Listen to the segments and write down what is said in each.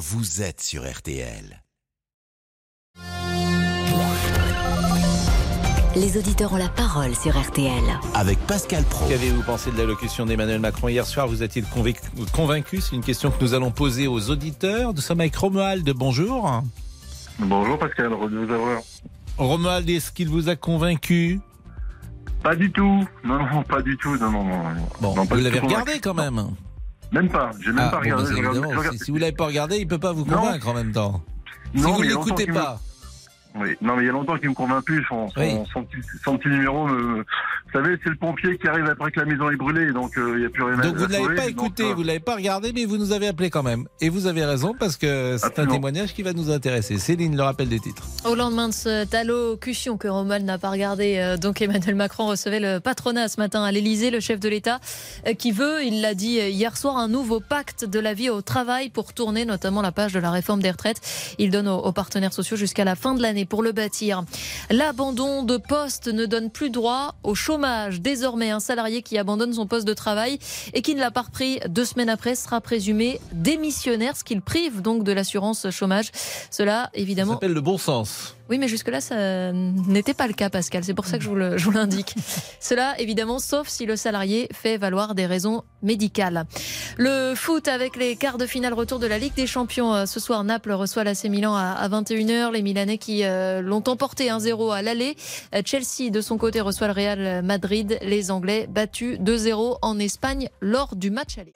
vous êtes sur RTL. Les auditeurs ont la parole sur RTL. Avec Pascal Pro. Qu'avez-vous pensé de l'allocution d'Emmanuel Macron hier soir Vous êtes-il convaincu, convaincu C'est une question que nous allons poser aux auditeurs. Nous sommes avec Romuald. Bonjour. Bonjour Pascal, heureux de vous avoir. Romuald, est-ce qu'il vous a convaincu Pas du tout. Non, non, pas du tout. Non, non, non. Bon, Non, pas vous l'avez regardé convaincu. quand même. Même pas. J'ai même Ah, pas bon, regardé. bah, je regarde- évidemment, je regarde- si, si vous l'avez pas regardé, il peut pas vous Non. convaincre en même temps. si vous a l'écoutez pas. Oui. Non, mais il y a longtemps qu'il me convainc plus. Son, son, Oui. son petit, son petit numéro, me... vous savez, c'est le pompier qui arrive après que la maison est brûlée, donc euh, il n'y a plus rien à Donc vous ne l'avez pas donc, écouté, euh, vous l'avez pas regardé, mais vous nous avez appelé quand même. Et vous avez raison parce que c'est un témoignage qui va nous intéresser. Céline, le rappel des titres. Au lendemain de cette allocution que Romuald n'a pas regardé, euh, donc Emmanuel Macron recevait le patronat ce matin à l'Elysée, le chef de l'État, euh, qui veut, il l'a dit hier soir, un nouveau pacte de la vie au travail pour tourner notamment la page de la réforme des retraites. Il donne aux, aux partenaires sociaux jusqu'à la fin de l'année pour le bâtir. L'abandon de poste ne donne plus droit au chômage. Désormais, un salarié qui abandonne son poste de travail et qui ne l'a pas repris deux semaines après sera présumé démissionnaire, ce qui le prive donc de l'assurance chômage. Cela, Ça évidemment, s'appelle le bon sens. Oui, mais jusque-là, ça n'était pas le cas, Pascal. C'est pour ça que je vous le- je vous l'indique. Cela, évidemment, sauf si le salarié fait valoir des raisons médicales. Le foot avec les quarts de finale retour de la Ligue des Champions. Euh, Ce soir, Naples reçoit l'AC Milan à à 21h. Les Milanais qui euh, l'ont emporté 1-0 à l'aller. Euh, Chelsea, de son côté, reçoit le Real Madrid. Les Anglais battus 2-0 en Espagne lors du match aller.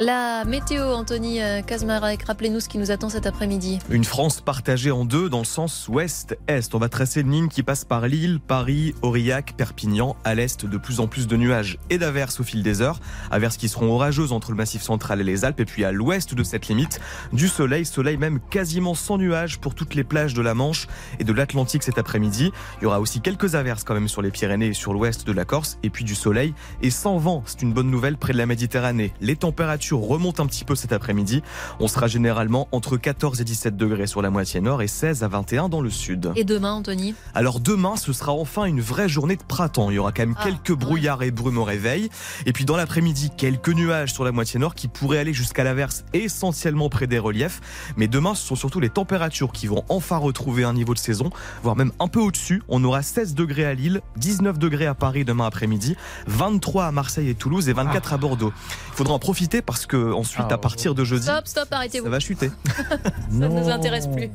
La météo, Anthony euh, Kazmarek, rappelez-nous ce qui nous attend cet après-midi. Une France partagée en deux dans le sens ouest-est. On va tracer une ligne qui passe par Lille, Paris, Aurillac, Perpignan. À l'est, de plus en plus de nuages et d'averses au fil des heures. Averses qui seront orageuses entre le massif central et les Alpes. Et puis à l'ouest de cette limite, du soleil, soleil même quasiment sans nuages pour toutes les plages de la Manche et de l'Atlantique cet après-midi. Il y aura aussi quelques averses quand même sur les Pyrénées et sur l'ouest de la Corse. Et puis du soleil et sans vent. C'est une bonne nouvelle près de la Méditerranée. Les températures remontent un petit peu cet après-midi. On sera généralement entre 14 et 17 degrés sur la moitié nord et 16 à 21 dans le sud. Et demain, Anthony? Alors demain, ce sera enfin une vraie journée de printemps. Il y aura quand même Ah, quelques ouais. brouillards et brumes au réveil. Et puis dans l'après-midi, quelques nuages sur la moitié nord qui pourraient aller jusqu'à l'averse essentiellement près des reliefs. Mais demain, ce sont surtout les températures qui vont enfin retrouver un niveau de saison, voire même un peu au-dessus. On aura 16 degrés à Lille, 19 degrés à Paris demain après-midi, 23 à Marseille et Toulouse et 24 à Bordeaux. Il faudra en profiter parce que ensuite, Ah, à partir de jeudi, Stop, stop, arrêtez-vous. ça va chuter. Ça ne nous intéresse plus.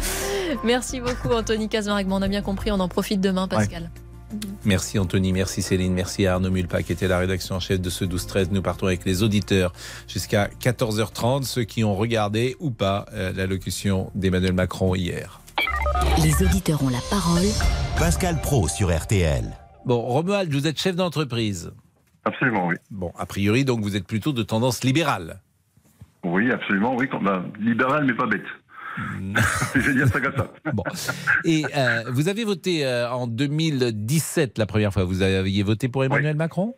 Merci beaucoup, Anthony Kazmarek. On a bien compris, on en profite demain, Pascal. Merci Anthony, merci Céline, merci à Arnaud Mulpa qui était la rédaction en chef de ce 12-13. Nous partons avec les auditeurs jusqu'à 14h30, ceux qui ont regardé ou pas euh, l'allocution d'Emmanuel Macron hier. Les auditeurs ont la parole Pascal Pro sur RTL. Bon, Romuald, vous êtes chef d'entreprise. Absolument, oui. Bon, a priori, donc vous êtes plutôt de tendance libérale. Oui, absolument, oui. Comme, bah, libéral, mais pas bête. Je vais dire ça comme ça. Bon. Et euh, vous avez voté euh, en 2017 la première fois. Vous aviez voté pour Emmanuel Macron?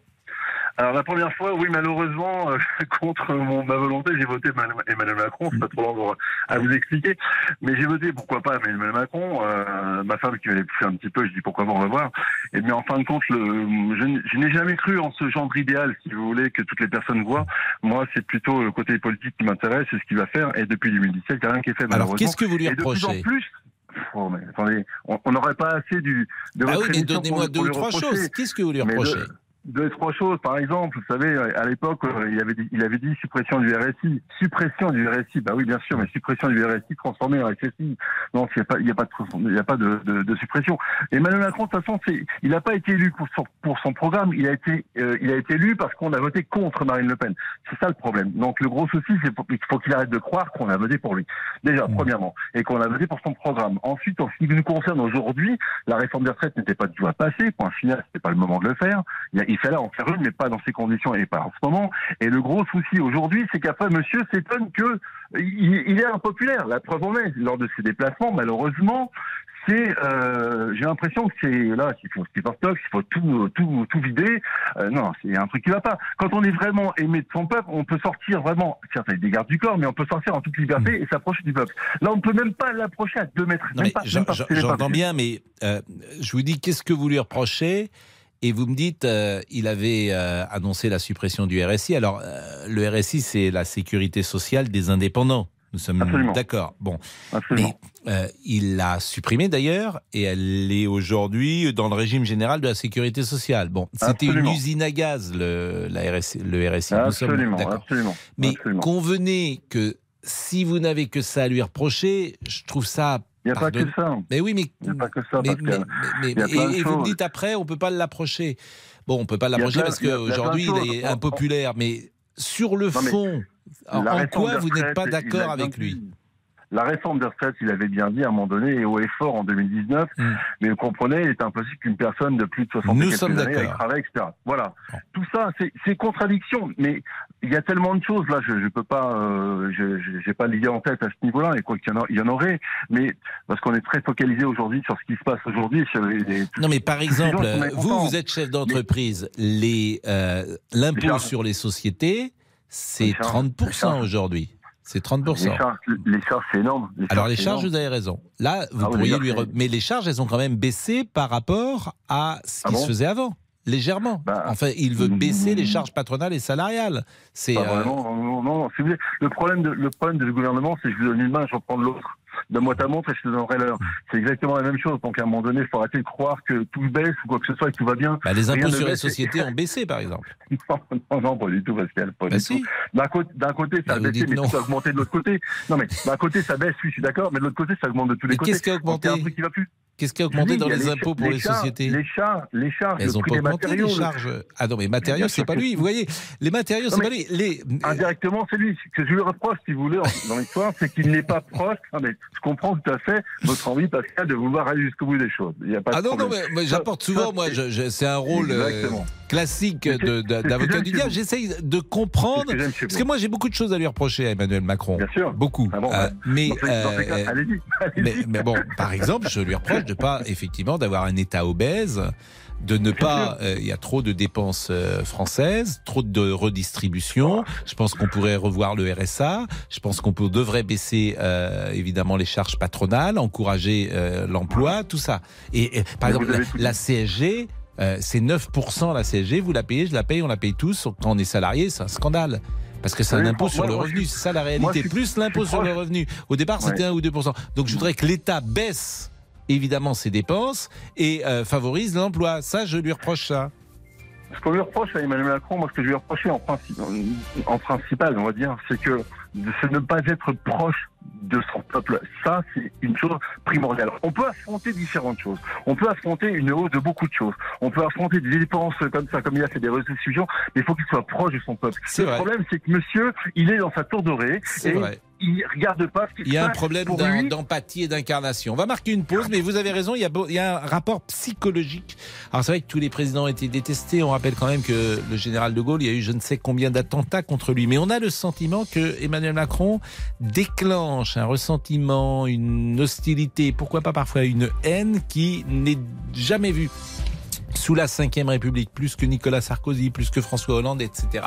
Alors la première fois, oui, malheureusement, euh, contre mon, ma volonté, j'ai voté Emmanuel Macron. C'est pas trop long à vous expliquer, mais j'ai voté pourquoi pas Emmanuel Macron. Euh, ma femme qui m'avait poussé un petit peu, je dis pourquoi pas, on va voir. Et mais en fin de compte, le, je, n'ai jamais cru en ce genre d'idéal, si vous voulez, que toutes les personnes voient. Moi, c'est plutôt le côté politique qui m'intéresse, c'est ce qu'il va faire. Et depuis 2017, il n'y a rien qui est fait. Alors, qu'est-ce que vous lui Et de plus en reprochez? plus. Oh, mais attendez, on n'aurait pas assez du. De Ah oui, mais donnez-moi deux ou trois choses. Qu'est-ce que vous lui reprochez? Deux, trois choses. Par exemple, vous savez, à l'époque, euh, il avait dit, il avait dit suppression du RSI. Suppression du RSI. Bah oui, bien sûr, mais suppression du RSI transformé en SSI. Non, il n'y a pas, il y a pas de, il y a pas de, de, de suppression. Emmanuel Macron, de toute façon, c'est, il n'a pas été élu pour son, pour son programme. Il a été, euh, il a été élu parce qu'on a voté contre Marine Le Pen. C'est ça le problème. Donc le gros souci, c'est qu'il faut qu'il arrête de croire qu'on a voté pour lui. Déjà, premièrement, et qu'on a voté pour son programme. Ensuite, en ce qui nous concerne aujourd'hui, la réforme des retraites n'était pas du tout à passer. Point final, c'était pas le moment de le faire. Il, y a- il fallait en faire une, mais pas dans ces conditions et pas en ce moment. Et le gros souci aujourd'hui, c'est qu'après, monsieur s'étonne que il, il est impopulaire. La preuve en est, lors de ses déplacements, malheureusement, c'est, euh, j'ai l'impression que c'est là qu'il faut faut stock, il faut tout, tout, tout vider. Euh, non, c'est un truc qui va pas. Quand on est vraiment aimé de son peuple, on peut sortir vraiment, certes avec des gardes du corps, mais on peut sortir en toute liberté et s'approcher du peuple. Là, on ne peut même pas l'approcher à deux mètres. J'entends bien, mais euh, je vous dis qu'est-ce que vous lui reprochez? Et vous me dites euh, il avait euh, annoncé la suppression du RSI. Alors euh, le RSI c'est la sécurité sociale des indépendants. Nous sommes d'accord. Bon, Absolument. mais il l'a supprimée d'ailleurs et elle est aujourd'hui dans le régime général de la sécurité sociale. Bon, c'était une usine à gaz, le, la RSI, le RSI. Nous sommes absolument, d'accord. absolument. Mais absolument. convenez que si vous n'avez que ça à lui reprocher, je trouve ça. Il n'y a pas que ça. Mais oui, mais. Il n'y a pas que ça, mais, y a et, et vous me dites après, on peut pas l'approcher. Bon, on peut pas l'approcher parce qu'aujourd'hui il est impopulaire. Mais sur le Non, fond, en, quoi vous n'êtes pas d'accord avec lui. La réforme des retraites, il avait bien dit à un moment donné, et haut et fort en 2019, Mm. mais vous comprenez, il est impossible qu'une personne de plus de 60 Nous et quelques sommes années travaillé, etc. Voilà. Tout ça, c'est- c'est contradiction, mais il y a tellement de choses, là, je ne peux pas, euh, je n'ai pas l'idée en tête à ce niveau-là, et quoi qu'il y, en a- il y en aurait, mais parce qu'on est très focalisé aujourd'hui sur ce qui se passe aujourd'hui, Non, mais par exemple, vous, vous êtes chef d'entreprise. Les euh, l'impôt sur les sociétés, c'est Les charges. 30 Les charges. aujourd'hui. C'est les 30 charges, les charges, c'est énorme. Alors les charges, énorme. vous avez raison. Là, vous Ah pourriez lui. re- Mais les charges, elles ont quand même baissé par rapport à ce Ah qui bon? se faisait avant. Légèrement. Bah, enfin, il veut baisser mm, les charges patronales et salariales. C'est euh, non, non, non. Le problème de, le problème du gouvernement, c'est que je vous donne une main, je reprends de l'autre. Donne-moi ta montre et je te donnerai l'heure. C'est exactement la même chose. Donc à un moment donné, il faut arrêter de croire que tout baisse ou quoi que ce soit et que tout va bien. bah, les impôts sur les sociétés ont baissé, par exemple. Non, non, non, pas du tout, Pascal. Pas Bah du si. tout. D'un côté, d'un côté, ça a Bah, vous baissé, mais non. ça a augmenté de l'autre côté. Non, mais d'un côté, ça baisse, oui, je suis d'accord, mais de l'autre côté, ça augmente de tous les côtés. qu'est-ce qui a a un augmenté truc qui va plus. Qu'est-ce qui a augmenté dis, dans a les impôts pour les sociétés Les charges, les charges, Elles le ont pas augmenté matériaux. les charges. Ah non, mais matériaux, c'est pas lui. Vous voyez, les matériaux, Non, c'est pas lui. Les... Indirectement, c'est lui. Ce que je lui reproche, si vous voulez, dans l'histoire, c'est qu'il n'est pas proche. Mais je comprends tout à fait votre envie, Pascal, de vouloir aller jusqu'au bout des choses. Il y a pas de Ah non, non, problème. mais, mais j'apporte souvent, ça, moi, c'est- un rôle euh, classique d'avocat du diable. J'essaye de comprendre. que Parce vous. que moi, j'ai beaucoup de choses à lui reprocher à Emmanuel Macron. Bien sûr. Beaucoup. Ah bon, Euh, mais, euh, mais bon, par exemple, je lui reproche de pas, effectivement, d'avoir un État obèse, de ne pas, euh, il y a trop de dépenses euh, françaises, trop de redistribution. Je pense qu'on pourrait revoir le RSA. Je pense qu'on peut- devrait baisser euh, évidemment les charges patronales, encourager euh, l'emploi, tout ça. Et, et, par Mais exemple, la, la. CSG. euh, c'est 9% la CSG, vous la payez, je la paye, on la paye tous. Quand on est salarié, c'est un scandale. Parce que c'est un Oui, impôt moi, sur le revenu, c'est ça la réalité. suis- Plus l'impôt sur le revenu. Au départ, c'était Ouais. 1 ou 2%. Donc je voudrais que l'État baisse évidemment ses dépenses et euh, favorise l'emploi. Ça, je lui reproche ça. Ce qu'on lui reproche à Emmanuel Macron, moi, ce que je lui reproche en, principe, en, en principal, on va dire, c'est que c'est ne pas être proche de son peuple. Ça, c'est une chose primordiale. On peut affronter différentes choses. On peut affronter une hausse de beaucoup de choses. On peut affronter des dépenses comme ça, comme il a fait des restitutions, mais il faut qu'il soit proche de son peuple. Le vrai. problème, c'est que monsieur, il est dans sa tour dorée C'est et vrai. Il regarde pas ce qui Il y a un problème d'empathie et d'incarnation. On va marquer une pause, mais vous avez raison, il y, a, beau- il y a un rapport psychologique. Alors c'est vrai que tous les présidents ont été détestés. On rappelle quand même que le général de Gaulle, il y a eu je ne sais combien d'attentats contre lui. Mais on a le sentiment que Emmanuel Macron déclenche un ressentiment, une hostilité, pourquoi pas parfois une haine qui n'est jamais vue sous la Ve République, plus que Nicolas Sarkozy, plus que François Hollande, etc.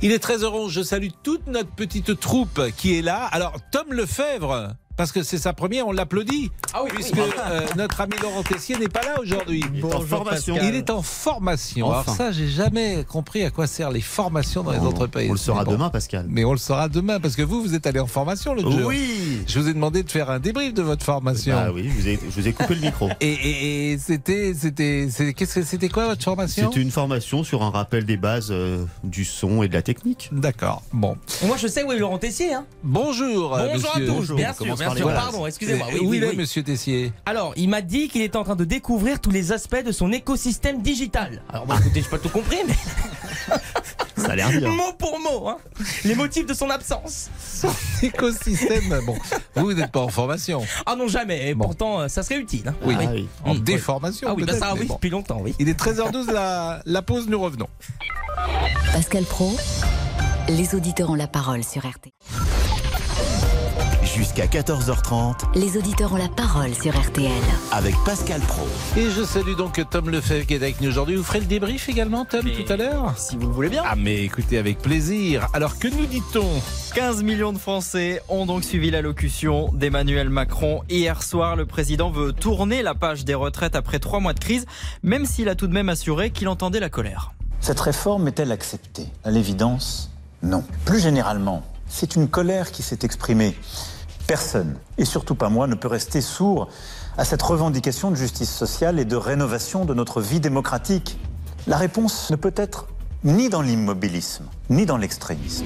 Il est 13h11, je salue toute notre petite troupe qui est là. Alors, Tom Lefebvre, parce que c'est sa première, on l'applaudit, Ah oui, puisque euh, notre ami Laurent Tessier n'est pas là aujourd'hui. Bonjour Pascal. Il est en formation. Enfin. Alors ça, j'ai jamais compris à quoi servent les formations dans les entreprises. On le saura bon. demain, Pascal. Mais on le saura demain, parce que vous, vous êtes allé en formation l'autre jour. Oui. Je vous ai demandé de faire un débrief de votre formation. Bah oui, je vous ai, je vous ai coupé le micro. Et, et- et c'était, c'était, c'est- qu'est-ce que c'était quoi votre formation? C'était une formation sur un rappel des bases euh, du son et de la technique. D'accord. Bon. Moi, je sais où est Laurent Tessier. Hein. Bonjour. euh, Bonjour à monsieur. tous. Bonjour, bien on sûr, sûr. Pardon, excusez-moi. Oui, où oui, il est, oui. monsieur Tessier Alors, il m'a dit qu'il était en train de découvrir tous les aspects de son écosystème digital. Alors, bon, écoutez, je pas tout compris, mais Ça a l'air bien. mot pour mot, hein. les motifs de son absence. Son écosystème. Bon, vous, n'êtes pas en formation. Ah non, jamais. Et Bon. pourtant, euh, ça serait utile. hein. Oui. Ah oui. En Hum, déformation. Ah oui, bah ça, oui, bon. depuis longtemps, oui. Il est 13h12, la, la pause, nous revenons. Pascal Pro, les auditeurs ont la parole sur RT. Jusqu'à 14h30 Les auditeurs ont la parole sur RTL. avec Pascal Pro. Et je salue donc Tom Lefebvre qui est avec nous aujourd'hui. Vous ferez le débrief également, Tom, tout à l'heure Si vous le voulez bien. Ah, mais écoutez, avec plaisir. Alors, que nous dit-on 15 millions de Français ont donc suivi l'allocution d'Emmanuel Macron. Hier soir, le président veut tourner la page des retraites après trois mois de crise, même s'il a tout de même assuré qu'il entendait la colère. Cette réforme est-elle acceptée? À l'évidence, non. Plus généralement, C'est une colère qui s'est exprimée. Personne, et surtout pas moi, ne peut rester sourd à cette revendication de justice sociale et de rénovation de notre vie démocratique. La réponse ne peut être ni dans l'immobilisme, ni dans l'extrémisme.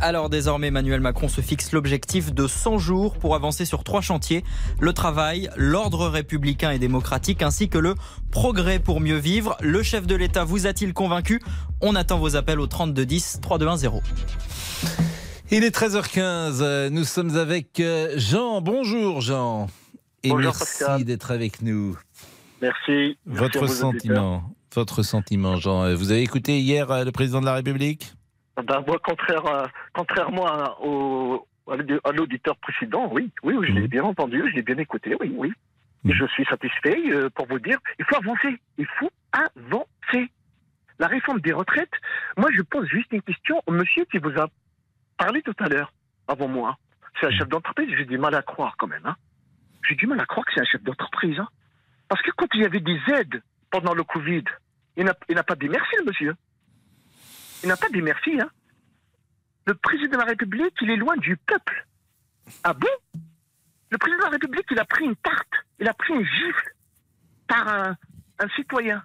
Alors désormais, Emmanuel Macron se fixe l'objectif de 100 jours pour avancer sur trois chantiers, le travail, l'ordre républicain et démocratique, ainsi que le progrès pour mieux vivre. Le chef de l'État vous a-t-il convaincu? On attend vos appels au 3210 3210. Il est 13h15, nous sommes avec euh, Jean. Bonjour Jean. Et Bonjour, merci d'être avec nous. Merci. Votre sentiment, votre sentiment Jean. Euh, Vous avez écouté hier euh, le président de la République? Auditeurs. Ben, moi, contraire contrairement à, au, à l'auditeur précédent, oui, oui, oui, je l'ai bien entendu, je l'ai bien écouté, oui, oui. Et je suis satisfait euh, pour vous dire, il faut avancer, il faut avancer. La réforme des retraites, moi, je pose juste une question au monsieur qui vous a parlé tout à l'heure, avant moi. C'est un chef d'entreprise, j'ai du mal à croire quand même. Hein. J'ai du mal à croire que c'est un chef d'entreprise. Hein. Parce que quand il y avait des aides pendant le Covid, il n'a pas dit merci, le monsieur. Il n'a pas dit merci. Hein. Le président de la République, il est loin du peuple. Ah bon? Le président de la République, il a pris une tarte, il a pris une gifle par un, un citoyen.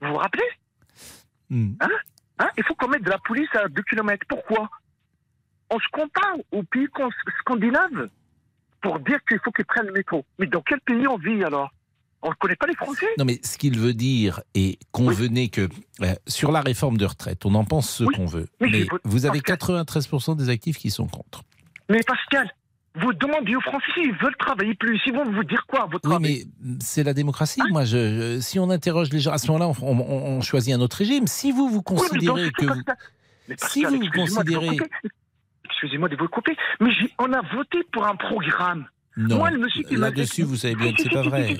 Vous vous rappelez? Hmm. Hein? Hein Il faut qu'on mette de la police à 2 km. Pourquoi? On se compare aux pays scandinaves pour dire qu'il faut qu'ils prennent le métro. Mais dans quel pays on vit alors? On ne connaît pas les Français. Non, mais ce qu'il veut dire, et convenez que euh, sur la réforme de retraite, on en pense ce qu'on veut, mais vous avez 93% des actifs qui sont contre. Mais Pascal, vous demandez aux Français s'ils veulent travailler plus. Ils vont vous dire quoi à votre Oui, avis mais c'est la démocratie. Hein Moi, je, je- si on interroge les gens, à ce moment-là, on, on- on choisit un autre régime. Si vous vous considérez que vous, si vous vous excusez-moi de vous considérez. Excusez-moi de vous couper, mais on a voté pour un programme. Non, Moi, le monsieur qui m'a- là-dessus, vous savez bien que c'est pas vrai.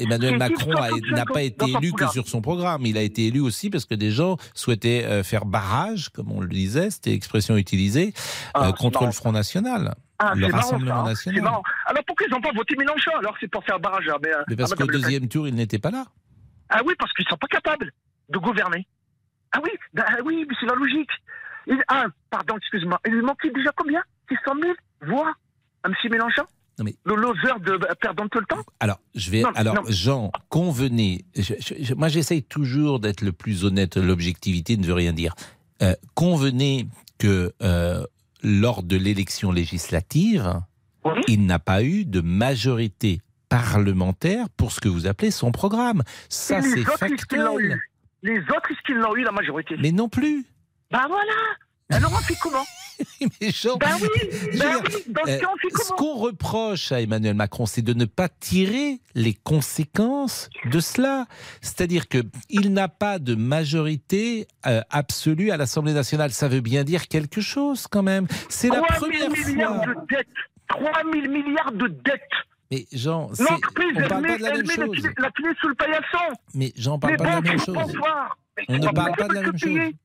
Emmanuel Macron a- 65 n'a pas été élu que sur son programme. Il a été élu aussi parce que des gens souhaitaient euh, faire barrage, comme on le disait, c'était l'expression utilisée, Ah, euh, c'est contre le Front National, Ah, le marrant, Rassemblement ça, hein. national. Alors pourquoi ils n'ont pas voté Mélenchon Alors c'est pour faire barrage à, mais, Mais parce qu'au deuxième tour, il n'était pas là. Ah oui, parce qu'ils sont pas capables de gouverner. Ah oui, bah oui, mais c'est la logique. Il, ah, pardon, excuse-moi. Il manquait déjà combien? 600 000 voix à M. Mélenchon Non, mais- Le loser de perdant tout le temps Alors, je vais. Non, alors, non. Jean, convenez. je- je- je- moi, j'essaye toujours d'être le plus honnête. L'objectivité ne veut rien dire. Euh, convenez que euh, lors de l'élection législative, Oui. il n'a pas eu de majorité parlementaire pour ce que vous appelez son programme. Ça, c'est les autres, est-ce qu'ils l'ont factuel. eu? Les autres, est-ce qu'ils l'ont eu la majorité? Mais non plus. Bah voilà Alors on fait comment? Mais Jean, Bah oui dire, oui Dans ce euh, cas, on fait ce qu'on reproche à Emmanuel Macron, c'est de ne pas tirer les conséquences de cela. C'est-à-dire que il n'a pas de majorité euh, absolue à l'Assemblée nationale. Ça veut bien dire quelque chose quand même. C'est la 3 première 000 milliards fois. de dettes 3 000 milliards de dettes Mais Jean, c'est- L'entreprise, on elle parle met, pas de la elle même met la, chose. clé, la clé sous le paillasson Mais j'en parle pas de la même chose. On ne parle pas de la même peut se payer.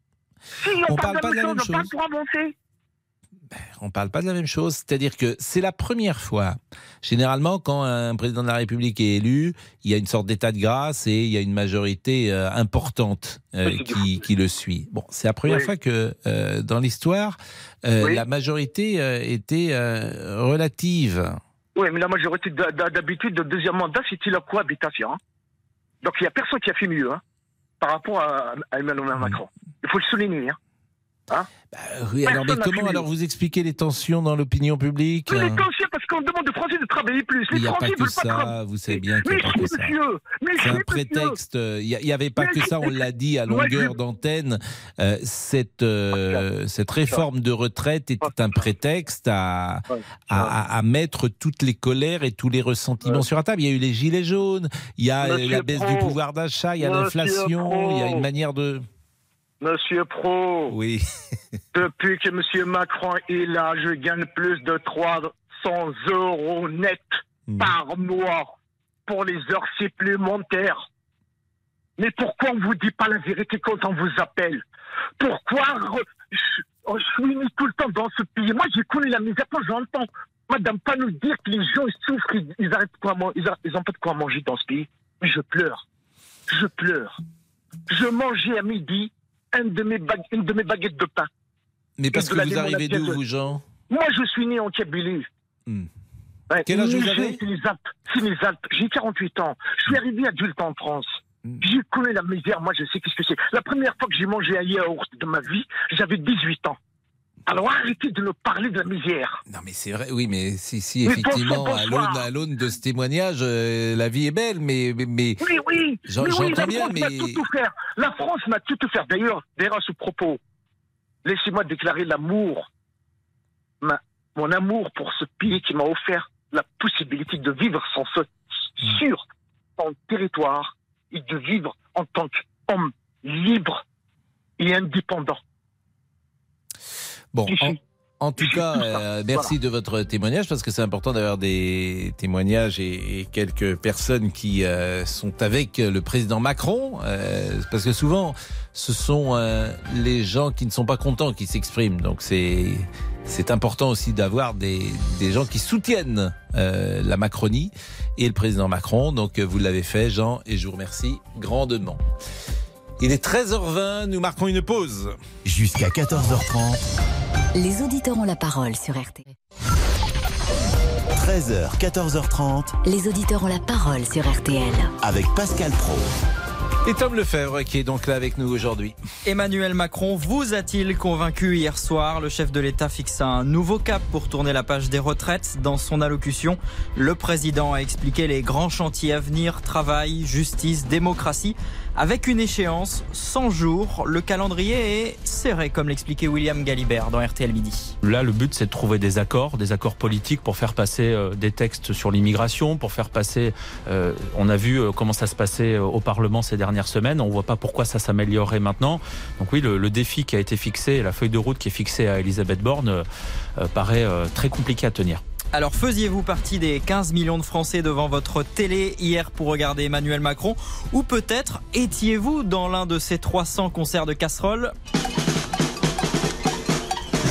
Si, on, On parle, pas de la même chose, on parle chose. pour avancer. On parle pas de la même chose. C'est-à-dire que c'est la première fois. Généralement, quand un président de la République est élu, il y a une sorte d'état de grâce et il y a une majorité euh, importante euh, qui, qui le suit. Bon, c'est la première Oui. fois que euh, dans l'histoire, Oui. la majorité était relative. Oui, mais la majorité d'habitude, de deuxième mandat, c'était la cohabitation. hein. Donc il n'y a personne qui a fait mieux hein, par rapport à, à Emmanuel Macron. Il faut le souligner. Hein. Hein Bah, oui, alors, mais comment alors vous expliquez les tensions dans l'opinion publique Mais les hein tensions, parce qu'on demande aux Français de travailler plus. Il n'y a pas que pas ça, vous savez bien qu'il n'y a pas que ça. C'est un prétexte. Il n'y avait pas Mais que ça, on l'a dit à longueur d'antenne. Euh, cette, euh, cette réforme de retraite était un prétexte à, à, mettre toutes les colères et tous les ressentiments sur la table. Il y a eu les gilets jaunes, il y a euh, Monsieur la baisse Pro, du pouvoir d'achat, il y a l'inflation, il y a une manière de. Monsieur Pro, Oui. depuis que Monsieur Macron est là, je gagne plus de 300 euros net Hmm. par mois pour les heures supplémentaires. Mais pourquoi on vous dit pas la vérité quand on vous appelle? Pourquoi je, oh, mis tout le temps dans ce pays? Moi, j'ai connu la misère quand j'entends Madame pas nous dire que les gens ils souffrent, ils, ils arrêtent de quoi man- ils, a- ils ont pas de quoi manger dans ce pays. Mais je pleure. Je pleure. Je mangeais à midi un de mes une de mes baguettes de pain. Mais parce que vous arrivez d'où, vous, Jean? Moi, je suis né en Kabylie. Hmm. Ouais, Quel âge vous avez? C'est les Alpes. C'est les Alpes. J'ai 48 ans. Je suis arrivé adulte en France. Hmm. J'ai connu la misère. Moi, je sais qu'est-ce que c'est. La première fois que j'ai mangé un yaourt de ma vie, j'avais 18 ans. Alors arrêtez de nous parler de la misère. Non, mais c'est vrai, oui, mais si, si Mais effectivement, bonsoir, à l'aune, de ce témoignage, euh, la vie est belle, mais. mais, mais- Oui, oui. Oui, bien, France m'a mais- tout. La France m'a tout offert. D'ailleurs, à ce propos, laissez-moi déclarer l'amour, ma- mon amour pour ce pays qui m'a offert la possibilité de vivre sans ce, Hmm. sur son territoire et de vivre en tant qu'homme libre et indépendant. Bon, en, tout cas, euh, merci de votre témoignage parce que c'est important d'avoir des témoignages et, et quelques personnes qui euh, sont avec le président Macron, euh, parce que souvent, ce sont euh, les gens qui ne sont pas contents qui s'expriment. Donc c'est c'est important aussi d'avoir des, des gens qui soutiennent euh, la Macronie et le président Macron. Donc vous l'avez fait, Jean, et je vous remercie grandement. Il est 13h20, nous marquons une pause. Jusqu'à 14h30, Les auditeurs ont la parole sur RTL. 13h, 14h30, Les auditeurs ont la parole sur RTL. avec Pascal Pro. Et Tom Lefebvre qui est donc là avec nous aujourd'hui. Emmanuel Macron vous a-t-il convaincu hier soir? Le chef de l'État fixe un nouveau cap pour tourner la page des retraites. Dans son allocution, le président a expliqué les grands chantiers à venir, travail, justice, démocratie, avec une échéance 100 jours. Le calendrier est serré, comme l'expliquait William Galibert dans RTL Midi. Là, le but, c'est de trouver des accords, des accords politiques pour faire passer euh, des textes sur l'immigration, pour faire passer. euh, on a vu euh, comment ça se passait au Parlement ces dernières semaines. On voit pas pourquoi ça s'améliorerait maintenant. Donc oui, le, défi qui a été fixé, la feuille de route qui est fixée à Elisabeth Borne, paraît très compliqué à tenir. Alors faisiez-vous partie des 15 millions de Français devant votre télé hier pour regarder Emmanuel Macron Ou peut-être étiez-vous dans l'un de ces 300 concerts de casseroles?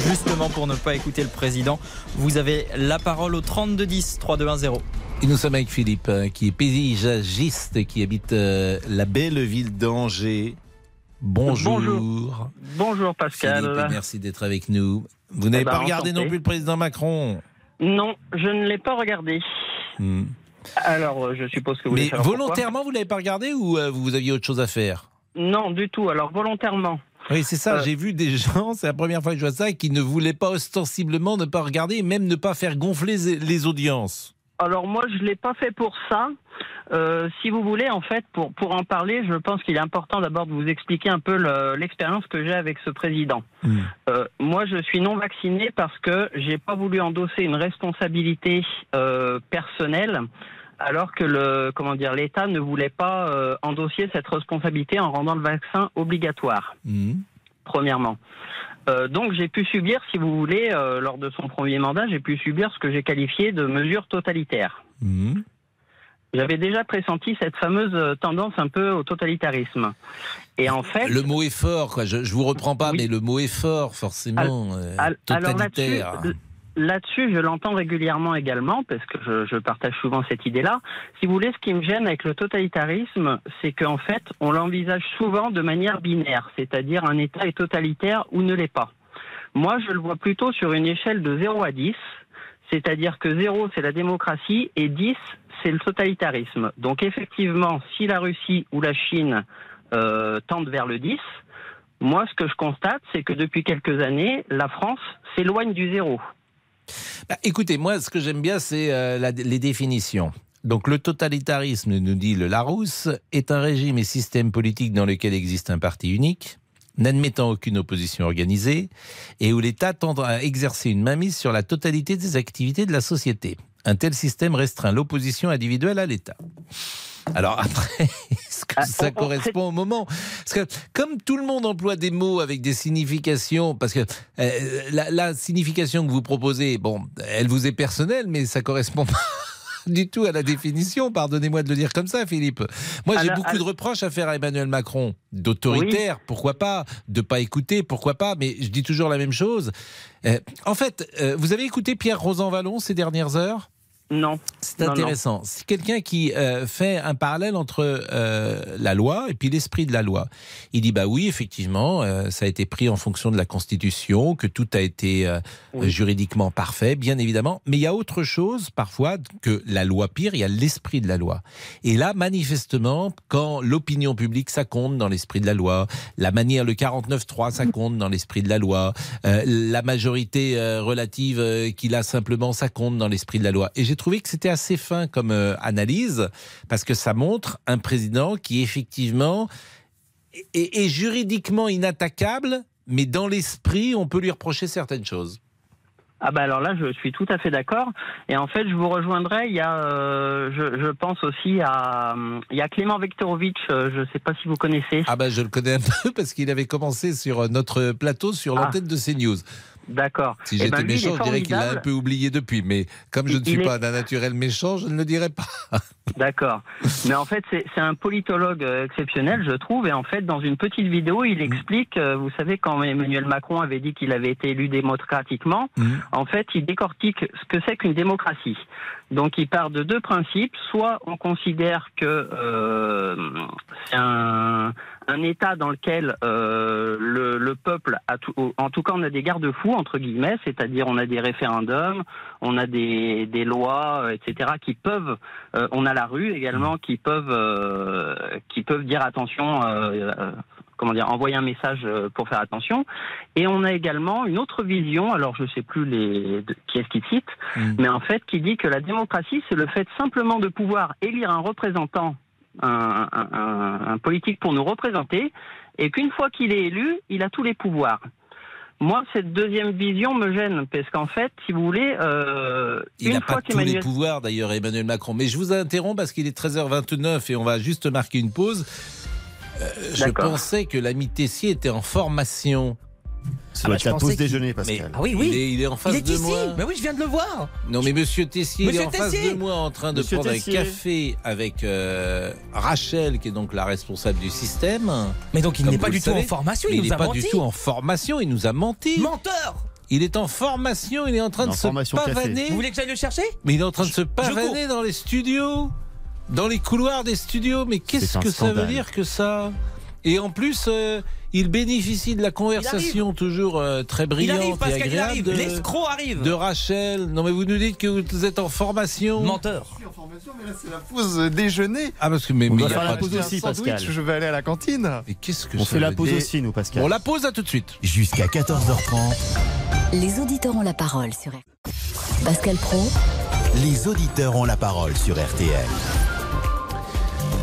Justement pour ne pas écouter le président, vous avez la parole au 3210 3210. Et nous sommes avec Philippe, euh, qui est paysagiste qui habite euh, la belle ville d'Angers. Bonjour. Bonjour. Bonjour Pascal. Philippe, merci d'être avec nous. Vous n'avez Eh ben, pas regardé enchanté. non plus le président Macron Non, je ne l'ai pas regardé. Hmm. Alors, euh, je suppose que vous Mais volontairement, vous l'avez pas regardé ou euh, vous aviez autre chose à faire? Non, du tout. Alors, volontairement. Oui, c'est ça. Euh, J'ai vu des gens, c'est la première fois que je vois ça, qui ne voulaient pas ostensiblement ne pas regarder et même ne pas faire gonfler les- les audiences. Alors, moi, je ne l'ai pas fait pour ça. Euh, si vous voulez, en fait, pour, pour en parler, je pense qu'il est important d'abord de vous expliquer un peu le- l'expérience que j'ai avec ce président. Euh, moi, je suis non vacciné parce que j'ai pas voulu endosser une responsabilité euh, personnelle, alors que le comment dire l'État ne voulait pas euh, endosser cette responsabilité en rendant le vaccin obligatoire. Premièrement. Euh, donc j'ai pu subir, si vous voulez, euh, lors de son premier mandat, j'ai pu subir ce que j'ai qualifié de mesures totalitaires. J'avais déjà pressenti cette fameuse euh, tendance un peu au totalitarisme. Et en fait, Le mot est fort, quoi. Je, je vous reprends pas, mais le mot est fort, forcément. euh, Al- Alors totalitaire. là-dessus, je l'entends régulièrement également, parce que je, je partage souvent cette idée-là. Si vous voulez, ce qui me gêne avec le totalitarisme, c'est qu'en fait, on l'envisage souvent de manière binaire, c'est-à-dire un État est totalitaire ou ne l'est pas. Moi, je le vois plutôt sur une échelle de 0 à 10, c'est-à-dire que 0, c'est la démocratie, et 10, c'est le totalitarisme. Donc effectivement, si la Russie ou la Chine euh, tendent vers le 10, moi, ce que je constate, c'est que depuis quelques années, la France s'éloigne du zéro. Bah, écoutez, moi, ce que j'aime bien, c'est euh, les définitions. Donc, le totalitarisme, nous dit le Larousse, est un régime et système politique dans lequel existe un parti unique, n'admettant aucune opposition organisée, et où l'État tend à exercer une mainmise sur la totalité des activités de la société. Un tel système restreint l'opposition individuelle à l'État. Alors après, est-ce que ça correspond au moment? Parce que comme tout le monde emploie des mots avec des significations, parce que euh, la, la signification que vous proposez, bon, elle vous est personnelle, mais ça correspond pas du tout à la définition. Pardonnez-moi de le dire comme ça, Philippe. Moi, j'ai beaucoup de reproches à faire à Emmanuel Macron. D'autoritaire, pourquoi pas? De pas écouter, pourquoi pas? Mais je dis toujours la même chose. Euh, en fait, euh, vous avez écouté Pierre Rosanvallon ces dernières heures? Non. C'est intéressant. C'est quelqu'un qui euh, fait un parallèle entre euh, la loi et puis l'esprit de la loi. Il dit bah oui, effectivement, euh, ça a été pris en fonction de la Constitution, que tout a été juridiquement parfait, bien évidemment. Mais il y a autre chose parfois que la loi pire. Il y a l'esprit de la loi. Et là, manifestement, quand l'opinion publique ça compte dans l'esprit de la loi, la manière le 49-3 ça compte dans l'esprit de la loi, la majorité relative qu'il a simplement ça compte dans l'esprit de la loi. Et j'ai trouvé que c'était assez fin comme euh, analyse parce que ça montre un président qui effectivement est, est juridiquement inattaquable, mais dans l'esprit on peut lui reprocher certaines choses. Ah bah alors là, je suis tout à fait d'accord. Et en fait, je vous rejoindrai. Il y a, euh, je, je pense aussi à, il y a Clément Vektorovitch. euh, je ne sais pas si vous connaissez. Ah ben je le connais un peu parce qu'il avait commencé sur notre plateau sur Ah. l'antenne de CNews. D'accord. Si Eh j'étais ben, méchant, je dirais qu'il l'a un peu oublié depuis. Mais comme je ne suis est- pas d'un naturel méchant, je ne le dirai pas. D'accord. Mais en fait, c'est un politologue euh, exceptionnel, je trouve. Et en fait, dans une petite vidéo, il explique, euh, vous savez, quand Emmanuel Macron avait dit qu'il avait été élu démocratiquement, en fait, il décortique ce que c'est qu'une démocratie. Donc, il part de deux principes. Soit on considère que euh, c'est un, un État dans lequel euh, le, le peuple, a tout- en tout cas, on a des garde-fous, entre guillemets, c'est-à-dire on a des référendums, on a des, des lois, euh, etc., qui peuvent, euh, on a la rue également, qui peuvent, euh, qui peuvent dire attention, euh, euh, comment dire, envoyer un message pour faire attention. Et on a également une autre vision, alors je sais plus les, de- qui est-ce qui cite, mais en fait qui dit que la démocratie, c'est le fait simplement de pouvoir élire un représentant, un, un- un- un politique pour nous représenter, et qu'une fois qu'il est élu, il a tous les pouvoirs. Moi, cette deuxième vision me gêne, parce qu'en fait, si vous voulez, euh, Il n'a pas tous les pouvoirs d'ailleurs, Emmanuel Macron. Mais je vous interromps parce qu'il est 13h29 et on va juste marquer une pause. Euh, je pensais que l'ami Tessier était en formation. Ça doit être la pause déjeuner, Pascal. Mais Ah oui, oui. Il est, il est en face il est de ici. moi. Mais oui, je viens de le voir. Non, mais Monsieur Tessier, il est en face de moi en train de Monsieur prendre Tessier. un café avec euh, Rachel, qui est donc la responsable du système. Mais donc, il n'est pas du tout en formation, il il nous n'est a pas menti. du tout en formation, il nous a menti. Menteur Il est en formation, il est en train En de se café. pavaner. Vous voulez que j'aille le chercher? Mais il est en train de se pavaner dans les studios, dans les couloirs des studios. Mais qu'est-ce que ça veut dire que ça? Et en plus, euh, il bénéficie de la conversation toujours euh, très Il brillante arrive, et Pascal, il agréable arrive. de, L'escroc arrive. de Rachel. Non, mais vous nous dites que vous êtes en formation. Menteur. C'est la pause déjeuner. Ah, parce que mais, On mais doit il faire la pas pause aussi, Pascal. je vais aller à la cantine. Mais qu'est-ce que On ça fait la pause dire aussi, nous, Pascal. Bon, la pause à tout de suite. Jusqu'à 14h30, Les auditeurs ont la parole sur RTL. Pascal Pro, les auditeurs ont la parole sur RTL.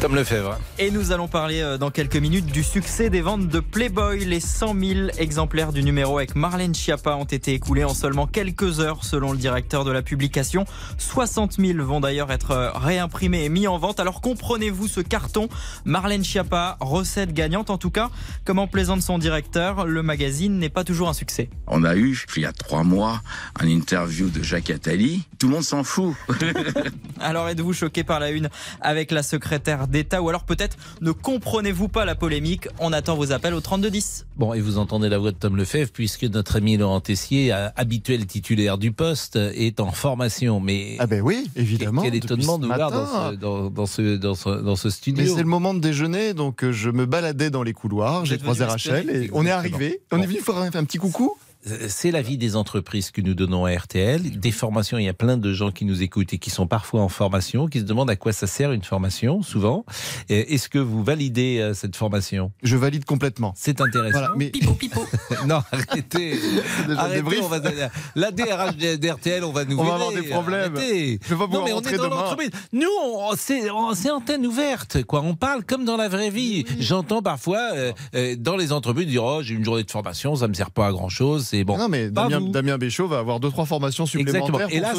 Tom Lefebvre. Et nous allons parler euh, dans quelques minutes du succès des ventes de Playboy. Les 100 000 exemplaires du numéro avec Marlène Schiappa ont été écoulés en seulement quelques heures selon le directeur de la publication. 60 000 vont d'ailleurs être euh, réimprimés et mis en vente. Alors comprenez-vous ce carton? Marlène Schiappa, recette gagnante en tout cas. Comme en plaisante son directeur, le magazine n'est pas toujours un succès. On a eu, il y a trois mois, un interview de Jacques Attali. Tout le monde s'en fout. Alors êtes-vous choqué par la une avec la secrétaire d'État ou alors peut-être ne comprenez-vous pas la polémique On attend vos appels au 3210. Bon, et vous entendez la voix de Tom Lefebvre, puisque notre ami Laurent Tessier, habituel titulaire du poste, est en formation. Mais Ah ben oui, évidemment. quel étonnement de voir dans ce, dans, dans ce, dans ce, dans ce Mais studio. c'est le moment de déjeuner, donc euh, je me baladais dans les couloirs, j'ai croisé Rachel et on est arrivé. On est venu faire un, un petit coucou. C'est la vie des entreprises que nous donnons à RTL. Des formations, il y a plein de gens qui nous écoutent et qui sont parfois en formation, qui se demandent à quoi ça sert une formation, souvent. Est-ce que vous validez euh, cette formation? Je valide complètement. C'est intéressant. Voilà, mais Pipo, pipo. non, arrêtez. déjà Arrêtez, on va, la DRH d'RTL, on va nous On va avoir des problèmes. Arrêtez. Je vais pas Non, mais on est dans demain. l'entreprise. Nous, on- c'est on- c'est antenne ouverte, quoi. On parle comme dans la vraie vie. J'entends parfois euh, euh, dans les entreprises dire oh j'ai une journée de formation, ça me sert pas à grand C'est bon. Non, mais Damien, vous. Damien Béchaud va avoir deux, trois formations supplémentaires Exactement. Et là,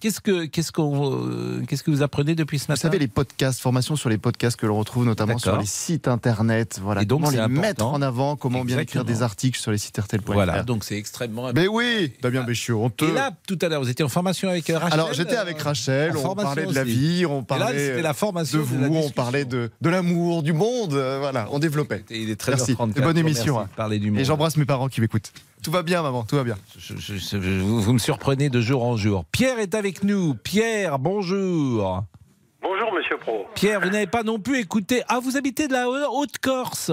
qu'est-ce que qu'est-ce qu'on euh, qu'est-ce que vous apprenez depuis ce Vous matin savez, les podcasts, formations sur les podcasts que l'on retrouve notamment sur les sites internet. Voilà, Et donc, comment les important. mettre en avant, comment bien écrire des articles sur les sites RTL.fr. Voilà, donc c'est extrêmement Mais oui, Damien Béchiot, on te... Et là, tout à l'heure, vous étiez en formation avec euh, Rachel Alors j'étais avec Rachel, en on parlait de la aussi. vie, on là, parlait la formation de de vous, la on parlait de, de l'amour, du monde, euh, voilà, on développait. Il est 13h34. Merci, bonne émission. Merci de hein. parler du monde. Et j'embrasse mes parents qui m'écoutent. Tout va bien. maman, tout va bien. Je- je- je- vous, vous me surprenez de jour en jour. Pierre est avec nous. Pierre, bonjour. Bonjour Monsieur Pro. Pierre, vous n'avez pas non plus écouté. Ah, vous habitez de la Haute-Corse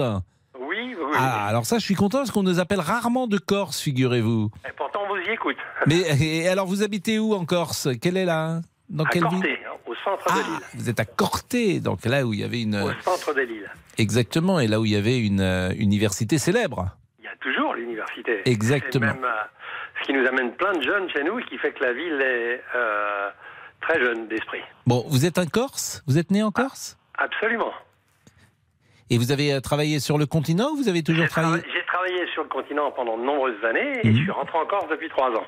Oui, oui. Ah, alors ça, je suis content parce qu'on nous appelle rarement de Corse, figurez-vous. Et pourtant on vous y écoute. Mais et alors, vous habitez où en Corse? Quelle est la Dans à quelle Corté, ville? au centre de l'île. Vous êtes à Corté, donc là où il y avait une. Au centre de l'île. Exactement, et là où il y avait une euh, université célèbre. Il y a toujours l'université. Exactement. Même, euh, ce qui nous amène plein de jeunes chez nous et qui fait que la ville est euh, très jeune d'esprit. Bon, vous êtes un Corse? Vous êtes né en Corse? Absolument. Et vous avez euh, travaillé sur le continent ou vous avez toujours travaillé trava- j'ai travaillé sur le continent pendant de nombreuses années et Mhm. je suis rentré en Corse depuis trois ans.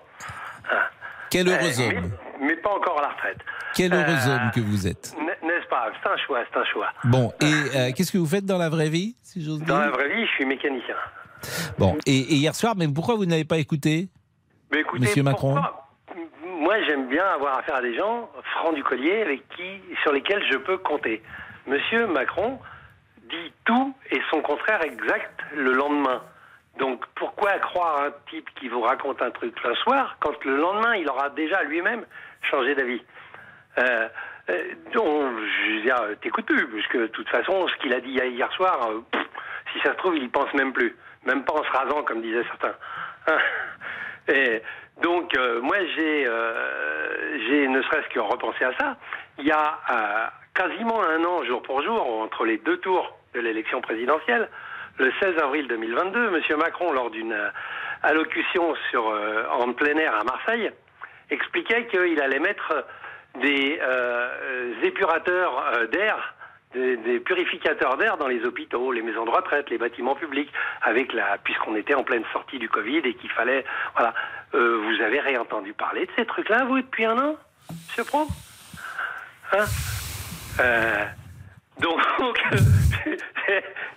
Ah. Quel heureux Euh, homme mais, mais pas encore à la retraite. Quel heureux Euh, homme que vous êtes? N'est-ce pas? C'est un choix, c'est un choix. Bon, et euh, qu'est-ce que vous faites dans la vraie vie, si j'ose Dans dire? la vraie vie, je suis mécanicien. Bon, et, et hier soir, mais pourquoi vous n'avez pas écouté Mais écoutez, Monsieur Macron Moi, j'aime bien avoir affaire à des gens francs du collier avec qui, sur lesquels je peux compter. Monsieur Macron dit tout et son contraire exact le lendemain. Donc pourquoi croire un type qui vous raconte un truc le soir quand le lendemain il aura déjà lui-même changé d'avis euh, euh, donc, je veux dire, t'écoutes plus, puisque de toute façon, ce qu'il a dit hier soir, euh, pff, si ça se trouve, il y pense même plus. Même pas en se rasant, comme disaient certains. Hein. Et donc, euh, moi, j'ai, euh, j'ai ne serait-ce que repensé à ça. Il y a euh, quasiment un an, jour pour jour, entre les deux tours de l'élection présidentielle, le 16 avril 2022, M. Macron, lors d'une euh, allocution sur, euh, en plein air à Marseille, expliquait qu'il allait mettre des euh, épurateurs d'air, des, des purificateurs d'air dans les hôpitaux, les maisons de retraite, les bâtiments publics, avec la, puisqu'on était en pleine sortie du Covid et qu'il fallait, voilà. Euh, vous avez réentendu parler de ces trucs-là, vous, depuis un an, Monsieur Pro? Hein? Euh, Donc,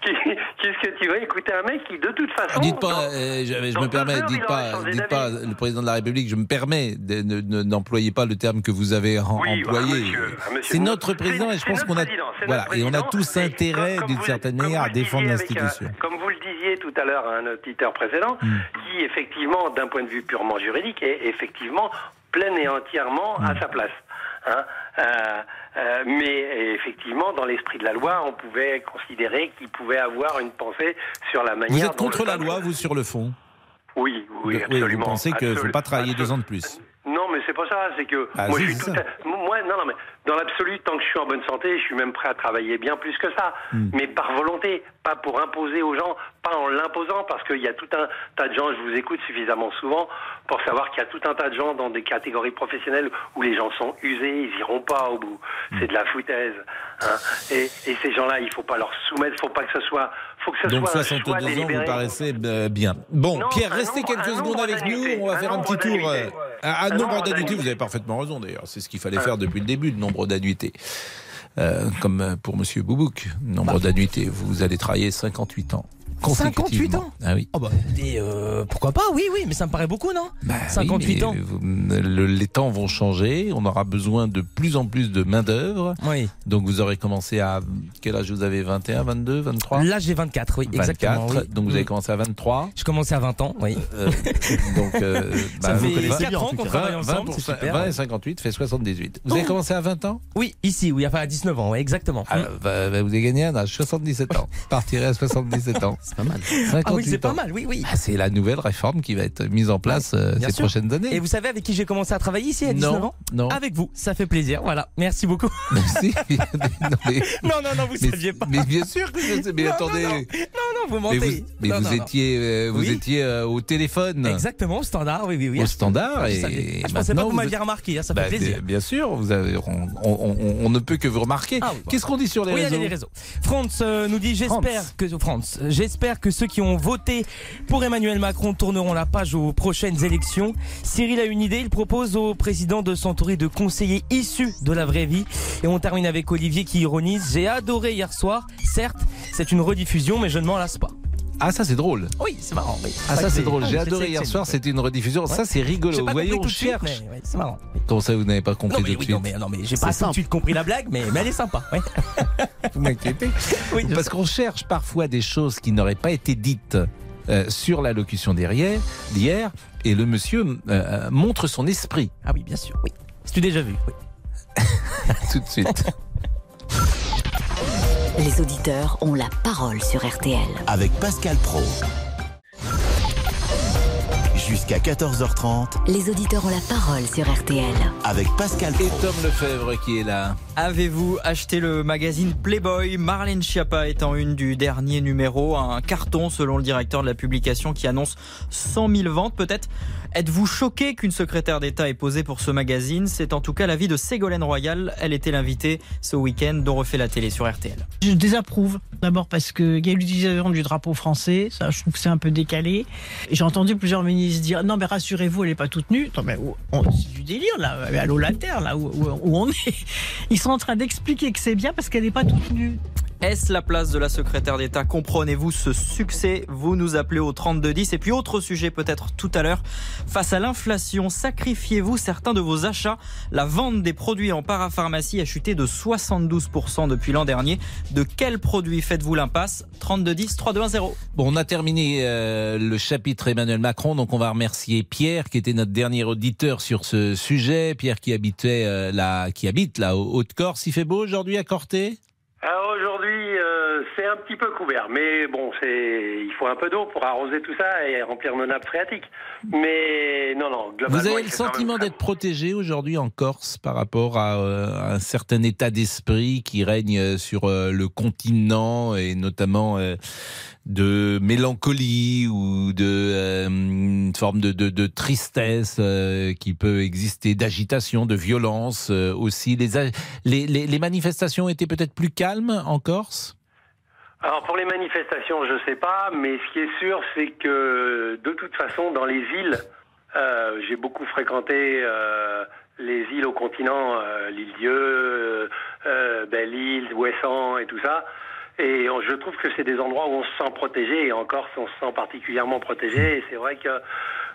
qu'est-ce que tu vas écouter un mec qui, de toute façon, Dites pas, euh, je, me permets, heures, dites pas, changé dites pas, le président de la République, je me permets, n'employez pas le terme que vous avez Oui, voilà, employé. ah, monsieur, c'est notre président et je pense qu'on a, voilà, et on a tous intérêt, d'une certaine manière, à défendre l'institution. comme vous le disiez tout à l'heure à un auditeur précédent, Hmm. qui effectivement, d'un point de vue purement juridique, est effectivement plein et entièrement Hmm. à sa place. Hein Euh, euh, mais effectivement, dans l'esprit de la loi, on pouvait considérer qu'il pouvait avoir une pensée sur la manière. Vous êtes contre la loi, vous, sur le fond? Oui, oui, Oui, absolument. vous pensez qu'il ne faut pas travailler deux ans de plus non, mais c'est pas ça. C'est que Ah, moi, si, je suis c'est tout. ça. à- Moi, non, non, mais dans l'absolu, tant que je suis en bonne santé, je suis même prêt à travailler bien plus que ça. Hmm. Mais par volonté, pas pour imposer aux gens, pas en l'imposant, parce qu'il y a tout un tas de gens. Je vous écoute suffisamment souvent pour savoir qu'il y a tout un tas de gens dans des catégories professionnelles où les gens sont usés, ils iront pas au bout. Hmm. C'est de la foutaise. hein. Et, et ces gens-là, il faut pas leur soumettre. Faut pas que ce soit. Faut que ce Donc soit un choix 62 ans, vous paraissez euh, bien. Bon, Non, Pierre, restez nombre- quelques secondes avec nous. On va un faire un petit tour. euh, un Un nombre d'annuités, vous avez parfaitement raison d'ailleurs. C'est ce qu'il fallait faire depuis le début, le nombre d'annuités. Euh, comme euh, pour Monsieur Boubouk, nombre d'annuités. Vous allez travailler 58 ans. 58 consécutivement. ans Ah oui. Oh bah, et, euh, pourquoi pas? Oui, oui, mais ça me paraît beaucoup, non? Bah 58 oui, ans. le- les temps vont changer. On aura besoin de plus en plus de main d'œuvre. Oui. Donc vous aurez commencé à quel âge vous avez? 21, 22, 23 Là, j'ai 24, oui, 24. exactement. oui. Donc vous avez Mm. commencé à 23. Je commençais à 20 ans, oui. Euh, donc, euh, Ça fait vous connaissez 4 bien, en ans qu'on travaille 20, ensemble, 20 c'est pour- super. 20 et 58 fait 78. Vous avez commencé à 20 ans? Oui, ici, oui, enfin à 19 ans, oui, exactement. Ah, bah, bah, Vous avez gagné un âge, 77 ans. Partirez à 77 ans. C'est pas mal. Ah oui, c'est pas mal, oui, oui. Ah, c'est la nouvelle réforme qui va être mise en place euh, ces sûr. prochaines années. Et vous savez avec qui j'ai commencé à travailler ici à 19 Non, ans non. Avec vous, ça fait plaisir. Voilà, merci beaucoup. Merci. non, mais, non, non, non, vous mais- saviez pas. mais bien sûr que je. Mais Non, attendez. Non, non, vous Mais mentez. vous, mais vous non, non. étiez, euh, vous Oui. étiez euh, au téléphone. Exactement, au standard, oui, oui, oui. Au standard. Je Et. Ah, je pensais pas que vous m'aviez remarqué, hein, ça Bah, fait plaisir. bien- sûr, vous avez, on, on- on- on ne peut que vous remarquer. Ah oui. Qu'est-ce qu'on dit sur les oui, réseaux allez, les réseaux. France nous dit j'espère que France, j'espère que ceux qui ont voté pour Emmanuel Macron tourneront la page aux prochaines élections. Cyril a une idée, il propose au président de s'entourer de conseillers issus de la vraie vie. Et on termine avec Olivier qui ironise j'ai adoré hier soir. Certes, c'est une rediffusion, mais je ne m'en lasse pas. Ah, ça c'est drôle. Oui, c'est marrant. oui. Ah, ça c'est drôle. Ah, J'ai adoré sais, hier soir, c'était une rediffusion. Ça c'est rigolo. Vous voyez, on cherche. ouais, c'est marrant. Comment ça, vous n'avez pas compris Non mais, tout de oui, suite non, mais, non, mais j'ai pas tout de suite compris la blague, mais, mais elle est sympa. ouais. Vous m'inquiétez Oui, Parce qu'on cherche parfois des choses qui n'auraient pas été dites euh, sur l'allocution d'hier, d'hier, et le monsieur euh, montre son esprit. Ah oui, bien sûr, oui. C'est déjà vu. Oui. Tout de suite. Les auditeurs ont la parole sur RTL. Avec Pascal Pro. Jusqu'à 14h30. Les auditeurs ont la parole sur RTL. Avec Pascal Pro. Et Tom Lefebvre qui est là. Avez-vous acheté le magazine Playboy Marlène Schiappa en une du dernier numéro. Un carton selon le directeur de la publication qui annonce 100 000 ventes peut-être? Êtes-vous choqué qu'une secrétaire d'État ait posé pour ce magazine? C'est en tout cas l'avis de Ségolène Royal. Elle était l'invitée ce week-end dont refait la télé sur RTL. Je désapprouve. D'abord parce qu'il y a l'utilisation du drapeau français. Ça, je trouve que c'est un peu décalé. J'ai entendu plusieurs ministres dire non, mais rassurez-vous, elle n'est pas toute nue. Non, mais c'est du délire, là. Allô, la terre, là, où, on est. en train d'expliquer que c'est bien parce qu'elle n'est pas toute nue. Est-ce la place de la secrétaire d'État? Comprenez-vous ce succès? Vous nous appelez au 3210. Et puis autre sujet peut-être tout à l'heure. Face à l'inflation, sacrifiez-vous certains de vos achats? La vente des produits en parapharmacie a chuté de 72% depuis l'an dernier. De quels produits faites-vous l'impasse? 3210 3210. Bon, on a terminé euh, le chapitre Emmanuel Macron, donc on va remercier Pierre qui était notre dernier auditeur sur ce sujet. Pierre qui habitait euh, là, qui habite là au Haute-Corse. Il fait beau aujourd'hui à Corté? Aujourd'hui, euh, c'est un petit peu couvert, mais bon, c'est il faut un peu d'eau pour arroser tout ça et remplir nos nappes phréatiques. Mais non, non, globalement. Vous avez le sentiment d'être protégé aujourd'hui en Corse par rapport à, euh, un certain état d'esprit qui règne sur euh, le continent et notamment euh, de mélancolie ou de une forme de, de- de tristesse qui peut exister, d'agitation, de violence aussi. Les, a- les, les- les manifestations étaient peut-être plus calmes en Corse? Alors pour les manifestations, je sais pas, mais ce qui est sûr, c'est que de toute façon, dans les îles, euh, j'ai beaucoup fréquenté euh, les îles au continent, euh, l'île Dieu, euh, Belle-Île, Ouessant et tout ça. Et je trouve que c'est des endroits où on se sent protégé, et en Corse, on se sent particulièrement protégé. Et c'est vrai que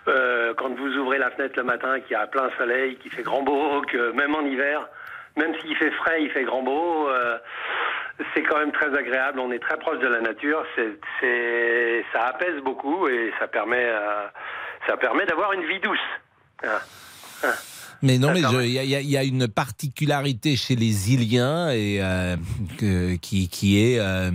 euh, quand vous ouvrez la fenêtre le matin, qu'il y a plein soleil, qu'il fait grand beau, que même en hiver, même s'il fait frais, il fait grand beau. C'est quand même très agréable. On est très proche de la nature. C'est, ça apaise beaucoup et ça permet, euh, ça permet d'avoir une vie douce. Ah. Ah. Mais non, mais il y, a- y y une particularité chez les Iliens et euh, que- qui, qui est euh,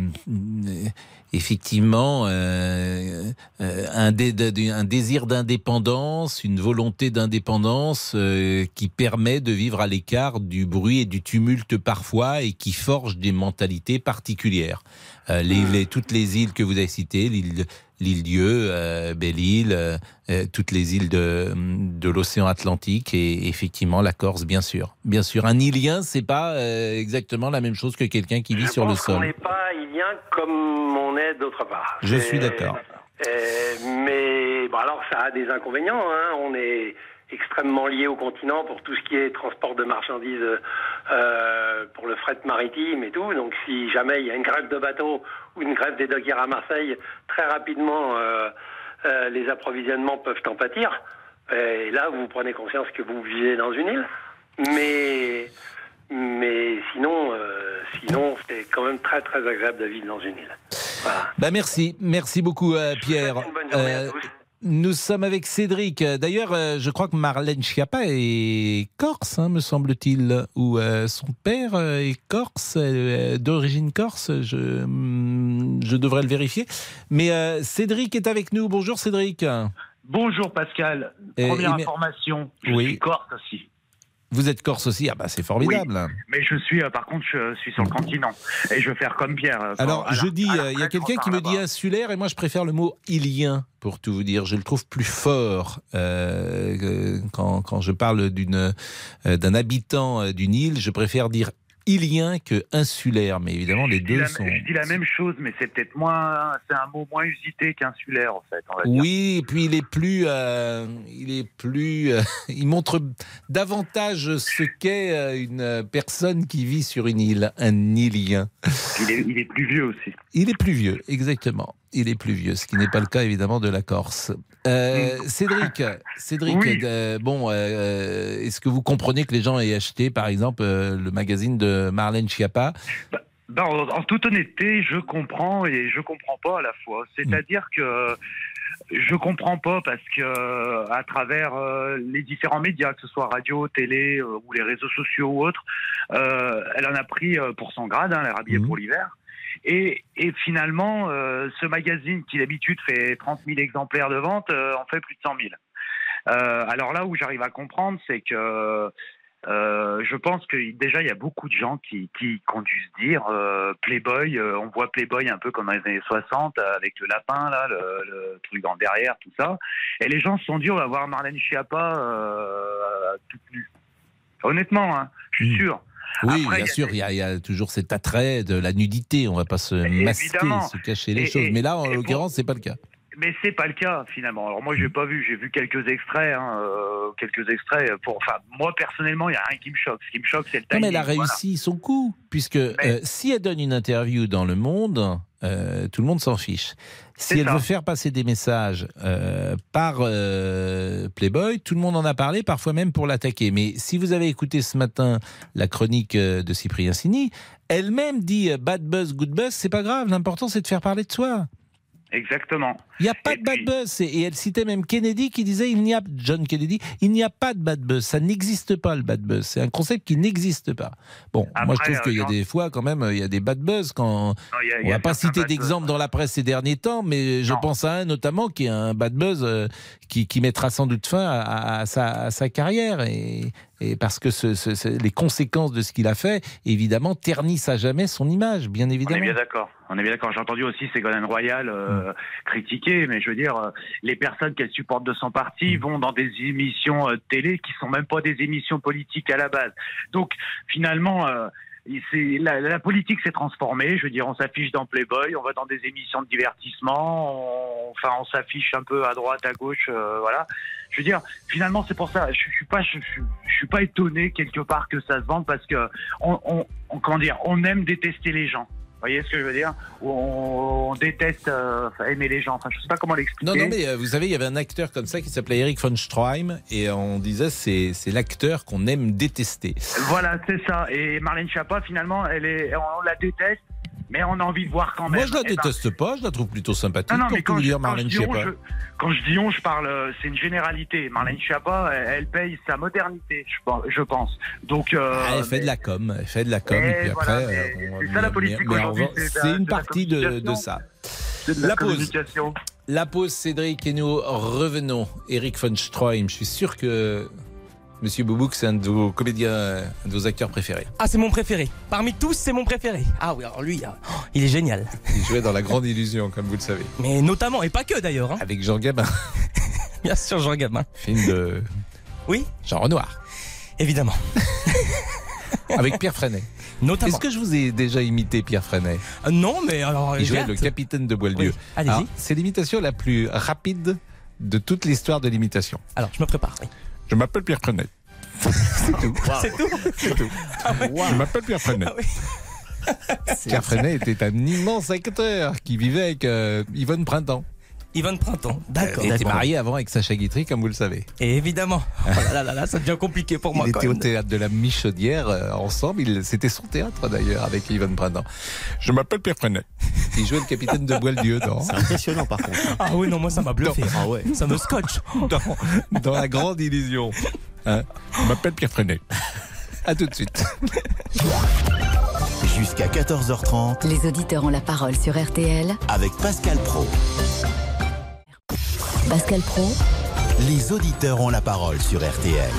effectivement euh, euh, un, dé- de- un désir d'indépendance, une volonté d'indépendance euh, qui permet de vivre à l'écart du bruit et du tumulte parfois et qui forge des mentalités particulières. Euh, les, les- toutes les îles que vous avez citées, l'île l'île Dieu, euh, Belle-Île, euh, euh, toutes les îles de, de l'océan Atlantique et effectivement la Corse, bien sûr. Bien sûr, un Ilien, c'est pas euh, exactement la même chose que quelqu'un qui vit Je sur le pense sol. n'est pas ilien comme on est d'autre part. Je suis d'accord. Mais bon, alors ça a des inconvénients. Hein. On est extrêmement lié au continent pour tout ce qui est transport de marchandises, euh, pour le fret maritime et tout. Donc si jamais il y a une grève de bateau ou une grève des dockers à Marseille, très rapidement euh, euh, les approvisionnements peuvent en pâtir. Et là, vous prenez conscience que vous vivez dans une île. Mais mais sinon, euh, sinon c'est quand même très très agréable de vivre dans une île. Bah merci, merci beaucoup euh, Pierre. Euh, nous sommes avec Cédric. D'ailleurs, euh, je crois que Marlène Schiappa est corse, hein, me semble-t-il, ou euh, son père euh, est corse, euh, d'origine corse. Je, hum, je devrais le vérifier. Mais Cédric est avec nous. Bonjour Cédric. Bonjour Pascal. Première mais- information, je Oui. suis corse aussi. Vous êtes corse aussi Ah bah c'est formidable. Mais je suis, euh, par contre, je suis sur le continent. Et je vais faire comme Pierre. euh, Alors, la- je dis, euh, il y a quelqu'un qui me dit insulaire, et moi je préfère le mot ilien, pour tout vous dire. Je le trouve plus fort euh, quand, quand je parle d'un habitant d'une île. Je préfère dire ilien que insulaire, mais évidemment les deux la- sont. Je dis la même chose, mais c'est peut-être moins, c'est un mot moins usité qu'insulaire en fait. On va dire. Oui, et puis il est plus, euh, il est plus, euh, il montre davantage ce qu'est euh, une personne qui vit sur une île, un îlien. Il est, il est plus vieux aussi. Il est plus vieux, exactement. Il est plus vieux, ce qui n'est pas le cas évidemment de la Corse. Euh, Cédric, Cédric, Oui. euh, bon, euh, est-ce que vous comprenez que les gens aient acheté, par exemple, le magazine de Marlène Schiappa? Ben, en, en toute honnêteté, je comprends et je comprends pas à la fois. C'est-à-dire que je comprends pas parce que à travers euh, les différents médias, que ce soit radio, télé euh, ou les réseaux sociaux ou autres, euh, elle en a pris pour son grade, hein, elle est rhabillée pour l'hiver. Et, et finalement, euh, ce magazine qui d'habitude fait 30 000 exemplaires de vente euh, en fait plus de 100 000. Euh, alors là où j'arrive à comprendre, c'est que je pense que déjà il y a beaucoup de gens qui, qui, qui ont dû se dire Playboy, on voit Playboy un peu comme dans les années 60 euh, avec le lapin là, le, le truc en derrière, tout ça. Et les gens se sont dit on va voir Marlène Schiappa toute nue. Honnêtement, hein, je suis sûr. Oui, Après, bien sûr, il y, a, il y a toujours cet attrait de la nudité. On va pas se masquer, évidemment. se cacher les Et- choses. et- Mais là, en l'occurrence, c'est pas le cas. Mais c'est pas le cas finalement. Alors moi j'ai pas vu, j'ai vu quelques extraits, hein, euh, quelques extraits. Pour, enfin moi personnellement il y a rien qui me choque. Ce qui me choque c'est le Non, timing. mais elle a voilà. réussi son coup, puisque euh, si elle donne une interview dans Le Monde, euh, tout le monde s'en fiche. Si elle ça. veut faire passer des messages par Playboy, tout le monde en a parlé, parfois même pour l'attaquer. Mais si vous avez écouté ce matin la chronique de Cyprien Sini, elle-même dit bad buzz, good buzz, c'est pas grave. L'important c'est de faire parler de soi. Exactement. Il n'y a pas de bad buzz. Et elle citait même Kennedy qui disait il n'y a John Kennedy, il n'y a pas de bad buzz. Ça n'existe pas le bad buzz. C'est un concept qui n'existe pas. Bon, moi je trouve qu'il y a euh, des fois quand même, il y a des bad buzz quand il y a- il on y a va pas citer d'exemple dans la presse ces derniers temps, mais je pense à un notamment qui est un bad buzz euh, qui, qui mettra sans doute fin à, à sa, à sa carrière et, et parce que ce- ce- ce- les conséquences de ce qu'il a fait évidemment ternissent à jamais son image, bien On est évidemment. bien d'accord. On est bien d'accord. J'ai entendu aussi Ségolène Royal euh, critiquer, mais je veux dire, euh, les personnes qu'elle supporte de son parti vont dans des émissions euh, télé qui sont même pas des émissions politiques à la base. Donc finalement. euh, la, la politique s'est transformée. Je veux dire, on s'affiche dans Playboy, on va dans des émissions de divertissement, on, enfin, on s'affiche un peu à droite, à gauche, euh, voilà. Je veux dire, finalement, c'est pour ça. Je, je suis pas, je, je- je suis pas étonné quelque part que ça se vende parce que on, on- on- comment dire, on aime détester les gens. Vous voyez ce que je veux dire on, on déteste euh, aimer les gens. Enfin, je sais pas comment l'expliquer. Non, non, mais euh, vous savez, il y avait un acteur comme ça qui s'appelait Eric von Stroheim, et on disait c'est c'est l'acteur qu'on aime détester. Voilà, c'est ça. Et Marlène Schiappa, finalement, elle est, on la déteste, mais on a envie de voir quand même. Moi, je la Eh ben, déteste pas, je la trouve plutôt sympathique. Non, non, pour mais tout quand je, dire, Marlène dis on, Schiappa. je, quand je dis on, je parle, euh, c'est une généralité. Marlène Schiappa, elle, elle paye sa modernité, je pense. Je pense. Donc, euh, Ah, elle fait de la com, elle fait de la com, et puis voilà, après, euh, c'est ça, la politique aujourd'hui, c'est une partie de, ça. De la pause. La pause, Cédric, et nous revenons. Eric von Stroheim, je suis sûr que Monsieur Boubouk, c'est un de vos comédiens, un de vos acteurs préférés. Ah, c'est mon préféré. Parmi tous, c'est mon préféré. Ah oui, alors lui, euh, oh, il est génial. Il jouait dans La Grande Illusion, comme vous le savez. Mais notamment, et pas que d'ailleurs. hein. Avec Jean Gabin. Bien sûr, Jean Gabin. Film de. Oui Jean Renoir. Évidemment. Avec Pierre Freinet. Notamment. Est-ce que je vous ai déjà imité Pierre Freinet? Euh, Non, mais alors. Il jouait le capitaine de Boieldieu. Oui, allez-y. Alors, C'est l'imitation la plus rapide de toute l'histoire de l'imitation. Alors, je me prépare. oui. Je m'appelle Pierre Freinet. C'est tout. C'est tout C'est tout. Ah ouais. Je m'appelle Pierre Freinet. Pierre Freinet était un immense acteur qui vivait avec euh, Yvonne Printemps. Yvonne Printemps, d'accord. Il était marié avant avec Sacha Guitry, comme vous le savez. Et évidemment. Oh là là là là, ça devient compliqué pour moi Il quand était au théâtre de la Michaudière euh, ensemble. Il- C'était son théâtre d'ailleurs avec Yvonne Printemps. Je m'appelle Pierre Freinet. Il jouait le capitaine de Boieldieu dans. C'est impressionnant par contre. Ah oui, non, moi ça m'a bluffé. Ah ouais. Ça me scotche. dans, dans la grande illusion. Hein Je m'appelle Pierre Freinet. À tout de suite. Jusqu'à 14h30 Les auditeurs ont la parole sur RTL. avec Pascal Pro. Pascal Pro, Les auditeurs ont la parole sur RTL.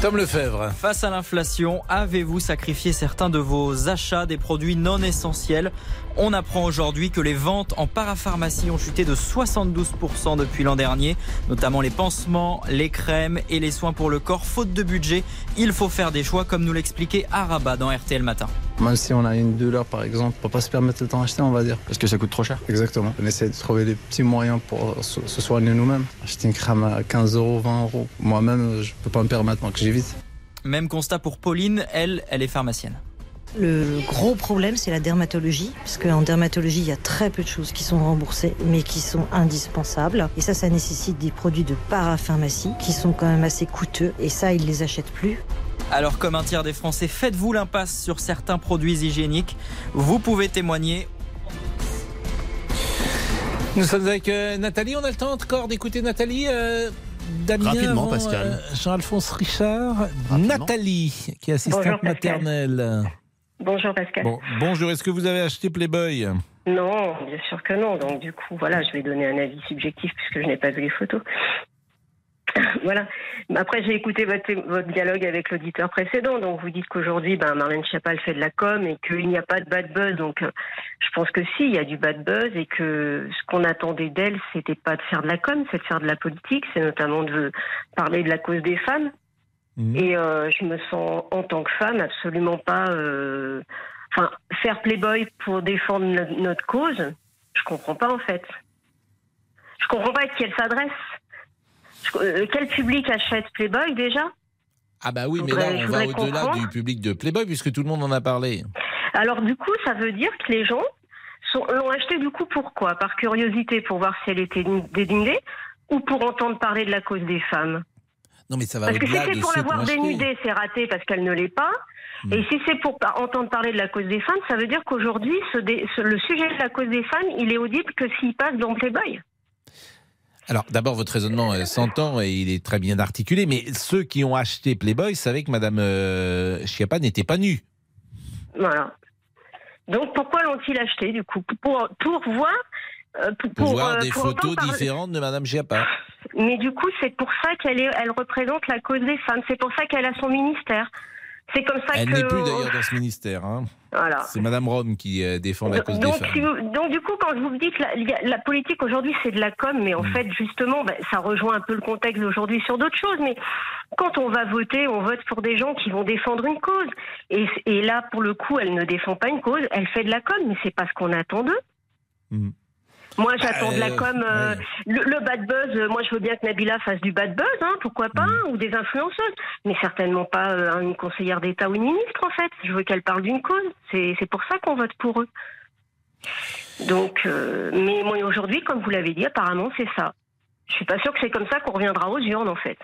Tom Lefebvre. Face à l'inflation, avez-vous sacrifié certains de vos achats des produits non essentiels On apprend aujourd'hui que les ventes en parapharmacie ont chuté de 72% depuis l'an dernier, notamment les pansements, les crèmes et les soins pour le corps. Faute de budget, il faut faire des choix, comme nous l'expliquait Araba dans RTL Matin. Même si on a une douleur par exemple, on peut pas se permettre de t'en acheter, on va dire. Parce que ça coûte trop cher. Exactement. On essaie de trouver des petits moyens pour se se soigner nous-mêmes. Acheter une crème à 15 euros, 20 euros. Moi-même, je peux pas me permettre, donc j'évite. Même constat pour Pauline, elle, elle est pharmacienne. Le gros problème, c'est la dermatologie, parce qu'en dermatologie, il y a très peu de choses qui sont remboursées, mais qui sont indispensables. Et ça, ça nécessite des produits de parapharmacie, qui sont quand même assez coûteux, et ça, ils les achètent plus. Alors comme un tiers des Français, faites-vous l'impasse sur certains produits hygiéniques. Vous pouvez témoigner. Nous sommes avec euh, Nathalie. On a le temps encore d'écouter Nathalie. euh, Damien Rapidement, avant, Pascal. euh, Jean-Alphonse Richard. Nathalie, qui est assistante Bonjour, Pascal. maternelle. Bonjour Pascal. Bon, bonjour, est-ce que vous avez acheté Playboy? Non, bien sûr que non. Donc du coup, voilà, je vais donner un avis subjectif puisque je n'ai pas vu les photos. voilà. Après, j'ai écouté votre, votre dialogue avec l'auditeur précédent. Donc vous dites qu'aujourd'hui, ben, Marlène Schiappa fait de la com et qu'il n'y a pas de bad buzz. Donc euh, je pense que si, il y a du bad buzz et que ce qu'on attendait d'elle, c'était pas de faire de la com, c'est de faire de la politique. C'est notamment de parler de la cause des femmes. Et euh, je me sens, en tant que femme, absolument pas. euh, Enfin, faire Playboy pour défendre no- notre cause, je comprends pas en fait. Je comprends pas à qui elle s'adresse. Euh, quel public achète Playboy déjà? Ah bah oui, mais là, on va au-delà du public de Playboy, puisque tout le monde en a parlé. Alors du coup, ça veut dire que les gens l'ont acheté du coup pourquoi Par curiosité pour voir si elle était dénudée ou pour entendre parler de la cause des femmes? Non, mais ça va Parce que si c'est pour l'avoir dénudée, c'est raté parce qu'elle ne l'est pas. Et si c'est pour entendre parler de la cause des femmes, ça veut dire qu'aujourd'hui, dé- le sujet de la cause des femmes, il est audible que s'il passe dans Playboy. Alors, d'abord, votre raisonnement euh, s'entend et il est très bien articulé, mais ceux qui ont acheté Playboy savaient que Madame euh, Schiappa n'était pas nue. Voilà. Donc pourquoi l'ont-ils acheté du coup? Pour, pour voir. Euh, pour, voir euh, des pour photos entendre différentes de Madame Schiappa. Mais du coup, c'est pour ça qu'elle elle représente la cause des femmes. C'est pour ça qu'elle a son ministère. C'est comme ça Elle que. n'est plus d'ailleurs dans ce ministère. hein. Voilà. C'est Madame Rome qui euh, défend la cause donc, des femmes. si vous- donc, du coup, quand je vous dis que la, politique aujourd'hui c'est de la com, mais en Mm. fait justement, ben, ça rejoint un peu le contexte d'aujourd'hui sur d'autres choses. Mais quand on va voter, on vote pour des gens qui vont défendre une cause. Et, et là, pour le coup, elle ne défend pas une cause, elle fait de la com, mais c'est pas ce qu'on attend d'eux. Mm. Moi, j'attends de la euh, com. euh, le, le bad buzz, euh, moi, je veux bien que Nabila fasse du bad buzz, hein, pourquoi pas, Mm. ou des influenceuses, mais certainement pas euh, une conseillère d'État ou une ministre, en fait. Je veux qu'elle parle d'une cause. C'est c'est pour ça qu'on vote pour eux. Donc, euh, mais moi, aujourd'hui, comme vous l'avez dit, apparemment, c'est ça. Je suis pas sûre que c'est comme ça qu'on reviendra aux urnes, en fait.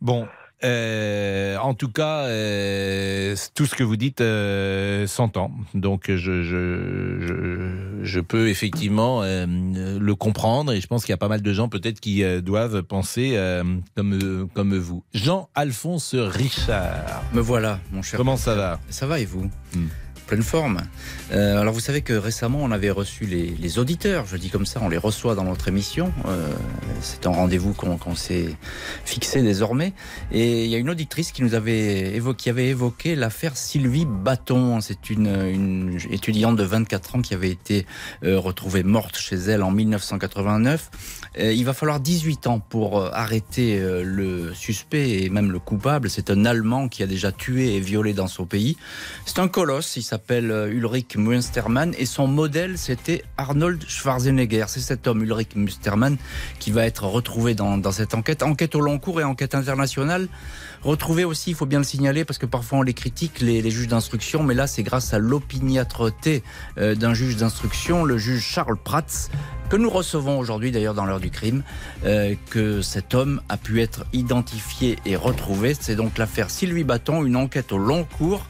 Bon, euh, en tout cas, euh, tout ce que vous dites euh, s'entend. Donc, je, je, je, je peux effectivement le comprendre et je pense qu'il y a pas mal de gens peut-être qui doivent penser comme, comme vous. Jean-Alphonse Richard. Me voilà, mon cher. Comment ça va? Ça va et vous? Pleine forme. Euh, alors vous savez que récemment on avait reçu les, auditeurs, je dis comme ça, on les reçoit dans notre émission. Euh, c'est un rendez-vous qu'on s'est fixé désormais. Et il y a une auditrice qui nous avait évoqué, qui avait évoqué l'affaire Sylvie Bâton. C'est une, étudiante de 24 ans qui avait été euh, retrouvée morte chez elle en 1989. Euh, il va falloir 18 ans pour arrêter le suspect et même le coupable. C'est un Allemand qui a déjà tué et violé dans son pays. C'est un colosse, il euh, Ulrich Münstermann et son modèle c'était Arnold Schwarzenegger. C'est cet homme, Ulrich Münstermann, qui va être retrouvé dans, cette enquête. Enquête au long cours et enquête internationale. Retrouvé aussi, il faut bien le signaler, parce que parfois on les critique, les, juges d'instruction, mais là c'est grâce à l'opiniâtreté euh, d'un juge d'instruction, le juge Charles Prats, que nous recevons aujourd'hui d'ailleurs dans l'heure du crime, euh, que cet homme a pu être identifié et retrouvé. C'est donc l'affaire Sylvie Bâton, une enquête au long cours,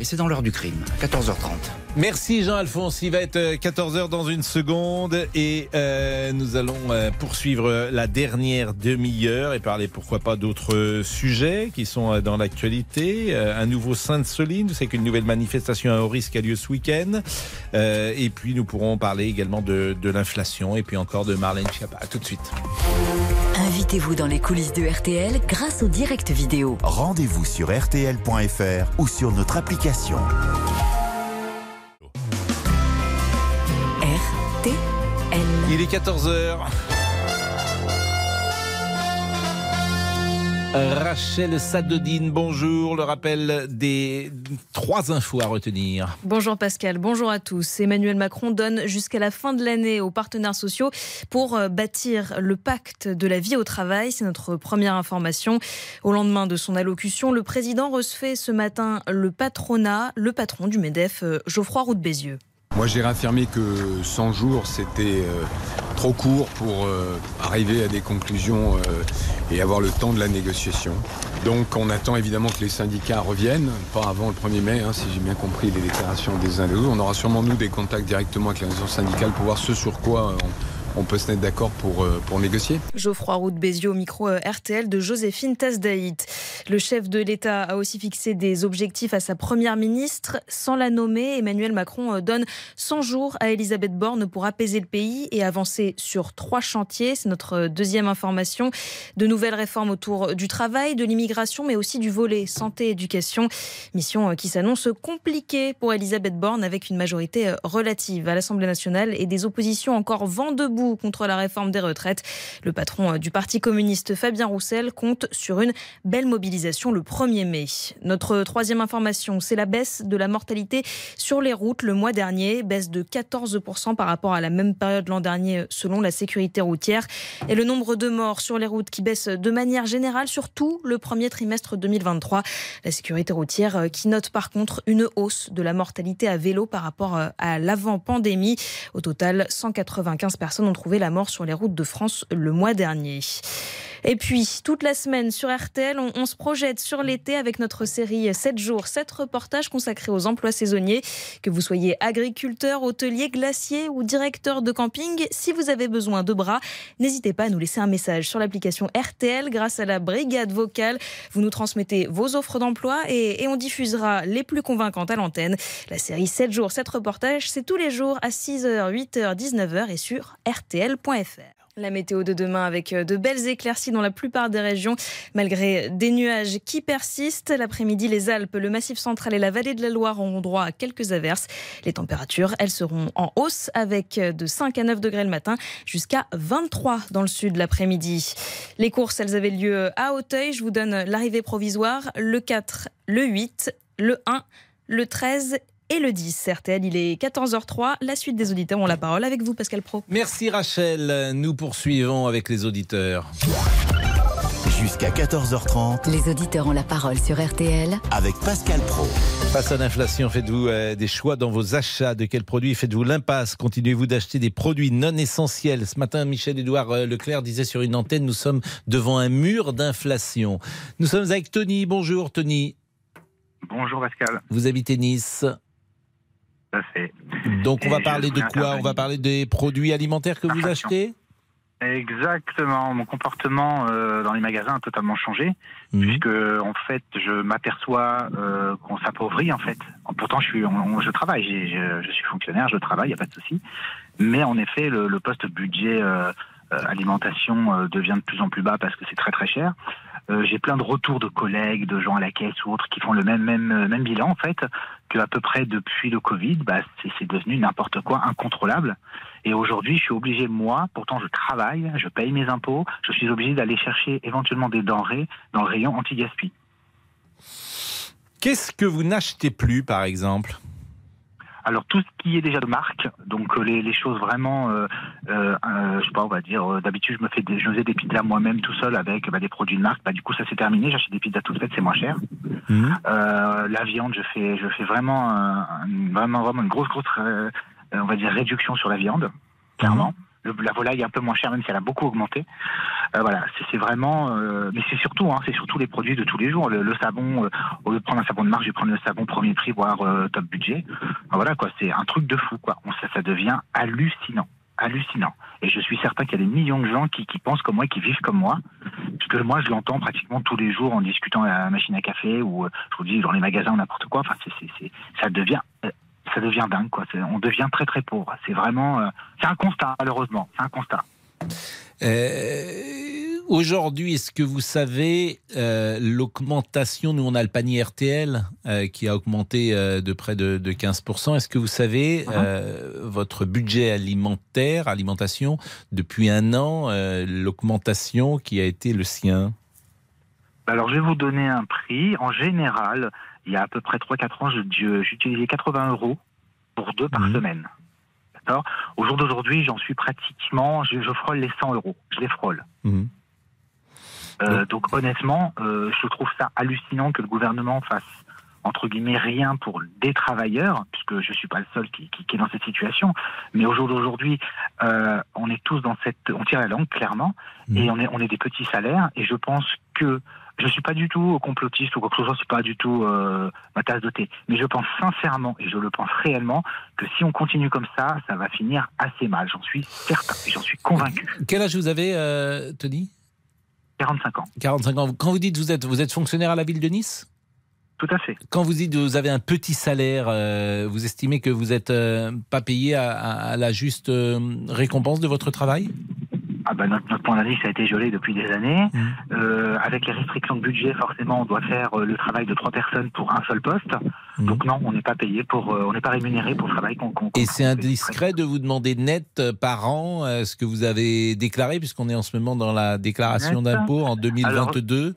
et c'est dans l'heure du crime, à 14h30. Merci Jean-Alphonse. Il va être 14h dans une seconde et euh, nous allons euh, poursuivre la dernière demi-heure et parler pourquoi pas d'autres sujets qui sont euh, dans l'actualité. Euh, un nouveau Sainte-Soline, c'est qu'une nouvelle manifestation à haut risque a lieu ce week-end. Euh, et puis nous pourrons parler également de, de l'inflation et puis encore de Marlène Schiappa. À tout de suite. Invitez-vous dans les coulisses de RTL grâce au direct vidéo. Rendez-vous sur rtl.fr ou sur notre application. RTL. Il est 14h. Rachel Sadodine, bonjour. Le rappel des trois infos à retenir. Bonjour Pascal, bonjour à tous. Emmanuel Macron donne jusqu'à la fin de l'année aux partenaires sociaux pour euh, bâtir le pacte de la vie au travail. C'est notre première information. Au lendemain de son allocution, le président recevait ce matin le patronat, le patron du MEDEF, euh, Geoffroy Roux de Bézieux. Moi, j'ai réaffirmé que 100 jours, c'était euh, trop court pour euh, arriver à des conclusions euh, et avoir le temps de la négociation. Donc on attend évidemment que les syndicats reviennent, pas avant le 1er mai, hein, si j'ai bien compris les déclarations des uns et des autres. On aura sûrement nous des contacts directement avec les réseaux syndicales pour voir ce sur quoi on, on peut se mettre d'accord pour, euh, pour négocier. Geoffroy Roux de Bézieux au micro euh, RTL de Joséphine Tasdaït. Le chef de l'État a aussi fixé des objectifs à sa première ministre. Sans la nommer, Emmanuel Macron euh, donne 100 jours à Elisabeth Borne pour apaiser le pays et avancer sur trois chantiers. C'est notre deuxième information. De nouvelles réformes autour du travail, de l'immigration, mais aussi du volet santé-éducation. Mission qui s'annonce compliquée pour Elisabeth Borne avec une majorité relative à l'Assemblée nationale et des oppositions encore vent debout contre la réforme des retraites. Le patron du Parti communiste, Fabien Roussel, compte sur une belle mobilisation le 1er mai. Notre troisième information, c'est la baisse de la mortalité sur les routes le mois dernier, baisse de 14% par rapport à la même période l'an dernier selon la sécurité routière. Et le nombre de morts sur les routes qui baisse de manière générale, surtout le premier trimestre 2023. La sécurité routière qui note par contre une hausse de la mortalité à vélo par rapport à l'avant-pandémie. Au total, 195 personnes ont trouvé la mort sur les routes de France le mois dernier. Et puis, toute la semaine sur RTL, on, se projette sur l'été avec notre série 7 jours, 7 reportages consacrés aux emplois saisonniers. Que vous soyez agriculteur, hôtelier, glacier ou directeur de camping, si vous avez besoin de bras, n'hésitez pas à nous laisser un message sur l'application RTL grâce à la brigade vocale. Vous nous transmettez vos offres d'emploi et, et on diffusera les plus convaincantes à l'antenne. La série 7 jours, 7 reportages, c'est tous les jours à 6h, 8h, 19h et sur rtl.fr. La météo de demain avec euh, de belles éclaircies dans la plupart des régions, malgré des nuages qui persistent. L'après-midi, les Alpes, le Massif central et la vallée de la Loire auront droit à quelques averses. Les températures, elles seront en hausse avec de 5 à 9 degrés le matin jusqu'à 23 dans le sud l'après-midi. Les courses, elles avaient lieu à Auteuil. Je vous donne l'arrivée provisoire le 4, le 8, le 1, le 13 et le 10. RTL, il est 14h03. La suite des auditeurs ont la parole avec vous, Pascal Pro. Merci Rachel. Nous poursuivons avec les auditeurs. Jusqu'à 14h30. Les auditeurs ont la parole sur RTL. Avec Pascal Pro. Face à l'inflation, faites-vous euh, des choix dans vos achats De quels produits faites-vous l'impasse? Continuez-vous d'acheter des produits non essentiels? Ce matin, Michel-Édouard euh, Leclerc disait sur une antenne, nous sommes devant un mur d'inflation. Nous sommes avec Tony. Bonjour Tony. Bonjour Pascal. Vous habitez Nice à fait. Donc on va parler de quoi On va parler des produits alimentaires que vous achetez? Exactement. Mon comportement euh, dans les magasins a totalement changé, puisque en fait, je m'aperçois euh, qu'on s'appauvrit en fait. Pourtant, je suis, on- je travaille, je, je suis fonctionnaire, je travaille, il n'y a pas de souci. Mais en effet, le, le poste budget euh, alimentation devient de plus en plus bas parce que c'est très très cher. J'ai plein de retours de collègues, de gens à la caisse ou autres qui font le même même même bilan en fait à peu près depuis le Covid, bah, c'est c'est devenu n'importe quoi, incontrôlable. Et aujourd'hui, je suis obligé moi, pourtant je travaille, je paye mes impôts, je suis obligé d'aller chercher éventuellement des denrées dans le rayon anti-gaspi. Qu'est-ce que vous n'achetez plus, par exemple? Alors tout ce qui est déjà de marque, donc euh, les, les choses vraiment, euh, euh, euh, je sais pas, on va dire, euh, d'habitude je me fais des, je faisais des pizzas moi-même tout seul avec bah, des produits de marque. Bah, du coup ça s'est terminé, j'achète des pizzas toutes faites, c'est moins cher. Euh, la viande, je fais, je fais vraiment, un- vraiment, vraiment une grosse, grosse, euh, on va dire réduction sur la viande, clairement. Le- la volaille est un peu moins chère, même si elle a beaucoup augmenté. Euh, voilà, c'est vraiment, euh, mais c'est surtout, hein, c'est surtout les produits de tous les jours. Le, le savon, euh, au lieu de prendre un savon de marque, je vais prendre le savon premier prix, voire top budget. Voilà quoi, c'est un truc de fou quoi. Ça, devient hallucinant, hallucinant. Et je suis certain qu'il y a des millions de gens qui, pensent comme moi, qui vivent comme moi, parce que moi je l'entends pratiquement tous les jours en discutant à la machine à café ou je vous dis dans les magasins ou n'importe quoi. Enfin, c'est, c'est- ça devient ça devient dingue quoi. On devient très très pauvre. C'est vraiment, euh, c'est un constat malheureusement, c'est un constat. Euh, Aujourd'hui, est-ce que vous savez euh, l'augmentation Nous, on a le panier RTL qui a augmenté de près de, de 15%. Est-ce que vous savez votre budget alimentaire, alimentation, depuis un an, l'augmentation qui a été le sien? Alors, je vais vous donner un prix. En général, il y a à peu près 3-4 ans, j'utilisais 80 euros pour deux par semaine. D'accord? Au jour d'aujourd'hui, j'en suis pratiquement, je, je frôle les 100 euros. Je les frôle. Euh, donc honnêtement, euh, je trouve ça hallucinant que le gouvernement fasse entre guillemets rien pour des travailleurs, puisque je suis pas le seul qui, qui- qui est dans cette situation. Mais au jour d'aujourd'hui, euh, on est tous dans cette, on tire la langue clairement, et on est on est des petits salaires. Et je pense que je suis pas du tout complotiste ou quoi que ce soit, c'est pas du tout euh, ma tasse de thé. Mais je pense sincèrement, et je le pense réellement, que si on continue comme ça, ça va finir assez mal. J'en suis certain, et j'en suis convaincu. Quel âge vous avez, euh, Tony? 45 ans. 45 ans. Quand vous dites vous êtes, vous êtes fonctionnaire à la ville de Nice? Tout à fait. Quand vous dites que vous avez un petit salaire, euh, vous estimez que vous n'êtes pas payé à, à- à la juste euh, récompense de votre travail? Ah bah notre, notre point d'indice a été gelé depuis des années. Euh, avec les restrictions de budget, forcément, on doit faire euh, le travail de trois personnes pour un seul poste. Donc non, on n'est pas payé pour, euh, on n'est pas rémunéré pour le travail qu'on. qu'on- Et c'est indiscret de vous demander net par an ce que vous avez déclaré, puisqu'on est en ce moment dans la déclaration d'impôt en 2022.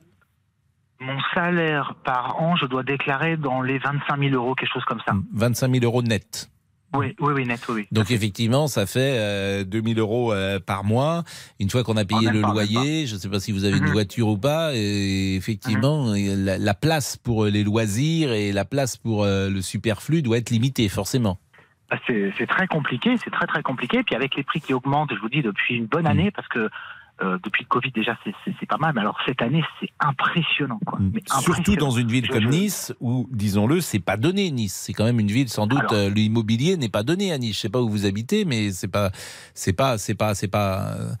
Mon salaire par an, je dois déclarer dans les 25 000 euros, quelque chose comme ça. 25 000 euros net. Oui, oui, oui, net, oui. Donc effectivement, ça fait euh, 2000 euros euh, par mois. Une fois qu'on a payé même le pas, loyer, je ne sais pas si vous avez une Mhm. voiture ou pas, et effectivement, la, la place pour les loisirs et la place pour euh, le superflu doit être limitée, forcément. Ah, C'est c'est très compliqué, c'est très très compliqué. Puis avec les prix qui augmentent, je vous dis depuis une bonne année, parce que euh, depuis le Covid déjà c'est- pas mal, mais alors cette année c'est impressionnant. Quoi. Mais Surtout impressionnant. dans une ville Je- comme je- Nice, où, disons-le, c'est pas donné. Nice, c'est quand même une ville sans doute. Euh, L'immobilier n'est pas donné à Nice. Je sais pas où vous habitez, mais c'est pas, c'est pas, c'est pas, c'est pas, euh,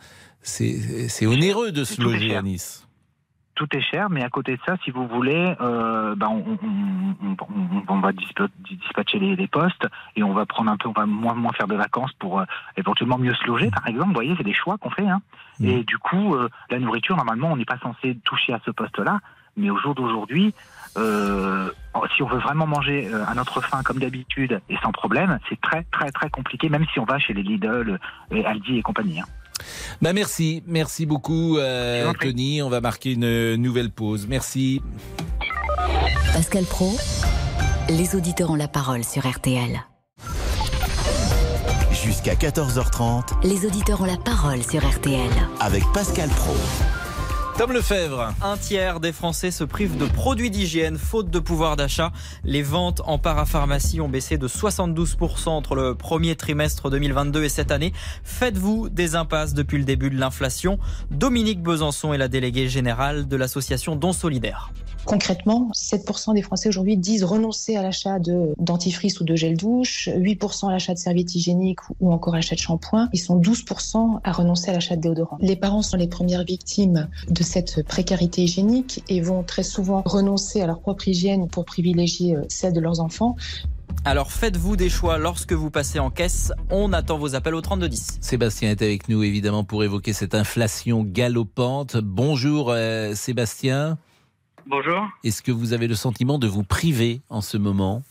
c'est onéreux de se loger à Nice. Tout est cher, mais à côté de ça, si vous voulez, euh, ben on, on- on- on- on va dispa- dispatcher les, les postes et on va prendre un peu, on va moins, moins faire de vacances pour euh, éventuellement mieux se loger, par exemple. Vous voyez, c'est des choix qu'on fait. Hein. Et du coup, euh, la nourriture, normalement, on n'est pas censé toucher à ce poste-là, mais au jour d'aujourd'hui, euh, si on veut vraiment manger à notre faim comme d'habitude et sans problème, c'est très très très compliqué, même si on va chez les Lidl, et Aldi et compagnie. hein. Bah merci, merci beaucoup euh, Tony. On va marquer une nouvelle pause. Merci. Pascal Pro, les auditeurs ont la parole sur RTL. Jusqu'à 14h30 Les auditeurs ont la parole sur RTL. avec Pascal Pro. Tom Lefebvre. Un tiers des Français se privent de produits d'hygiène faute de pouvoir d'achat. Les ventes en parapharmacie ont baissé de 72% entre le premier trimestre 2022 et cette année. Faites-vous des impasses depuis le début de l'inflation? Dominique Besançon est la déléguée générale de l'association Don Solidaire. Concrètement, 7% des Français aujourd'hui disent renoncer à l'achat de dentifrice ou de gel douche, 8% à l'achat de serviettes hygiéniques ou encore à l'achat de shampoing. Ils sont 12% à renoncer à l'achat de déodorant. Les parents sont les premières victimes de cette précarité hygiénique et vont très souvent renoncer à leur propre hygiène pour privilégier euh, celle de leurs enfants. Alors faites-vous des choix lorsque vous passez en caisse. On attend vos appels au 3210. Sébastien est avec nous évidemment pour évoquer cette inflation galopante. Bonjour euh, Sébastien. Bonjour. Est-ce que vous avez le sentiment de vous priver en ce moment?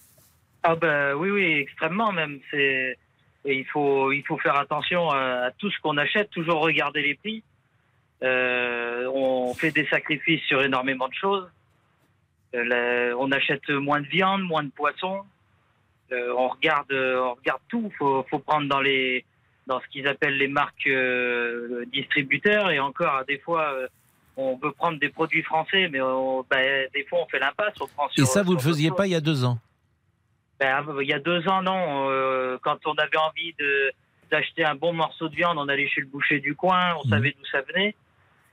Ah ben oui, oui, extrêmement même. C'est il faut il faut faire attention à, à tout ce qu'on achète, toujours regarder les prix. Euh, on fait des sacrifices sur énormément de choses. Euh, la- on achète moins de viande, moins de poisson. Euh, on regarde on regarde tout. Faut faut prendre dans les dans ce qu'ils appellent les marques distributeurs et encore des fois. On veut prendre des produits français, mais on- ben, des fois on fait l'impasse. Et ça, vous ne le faisiez pas il y a deux ans? Ben, il y a deux ans, non. Euh, quand on avait envie de d'acheter un bon morceau de viande, on allait chez le boucher du coin, on savait d'où ça venait.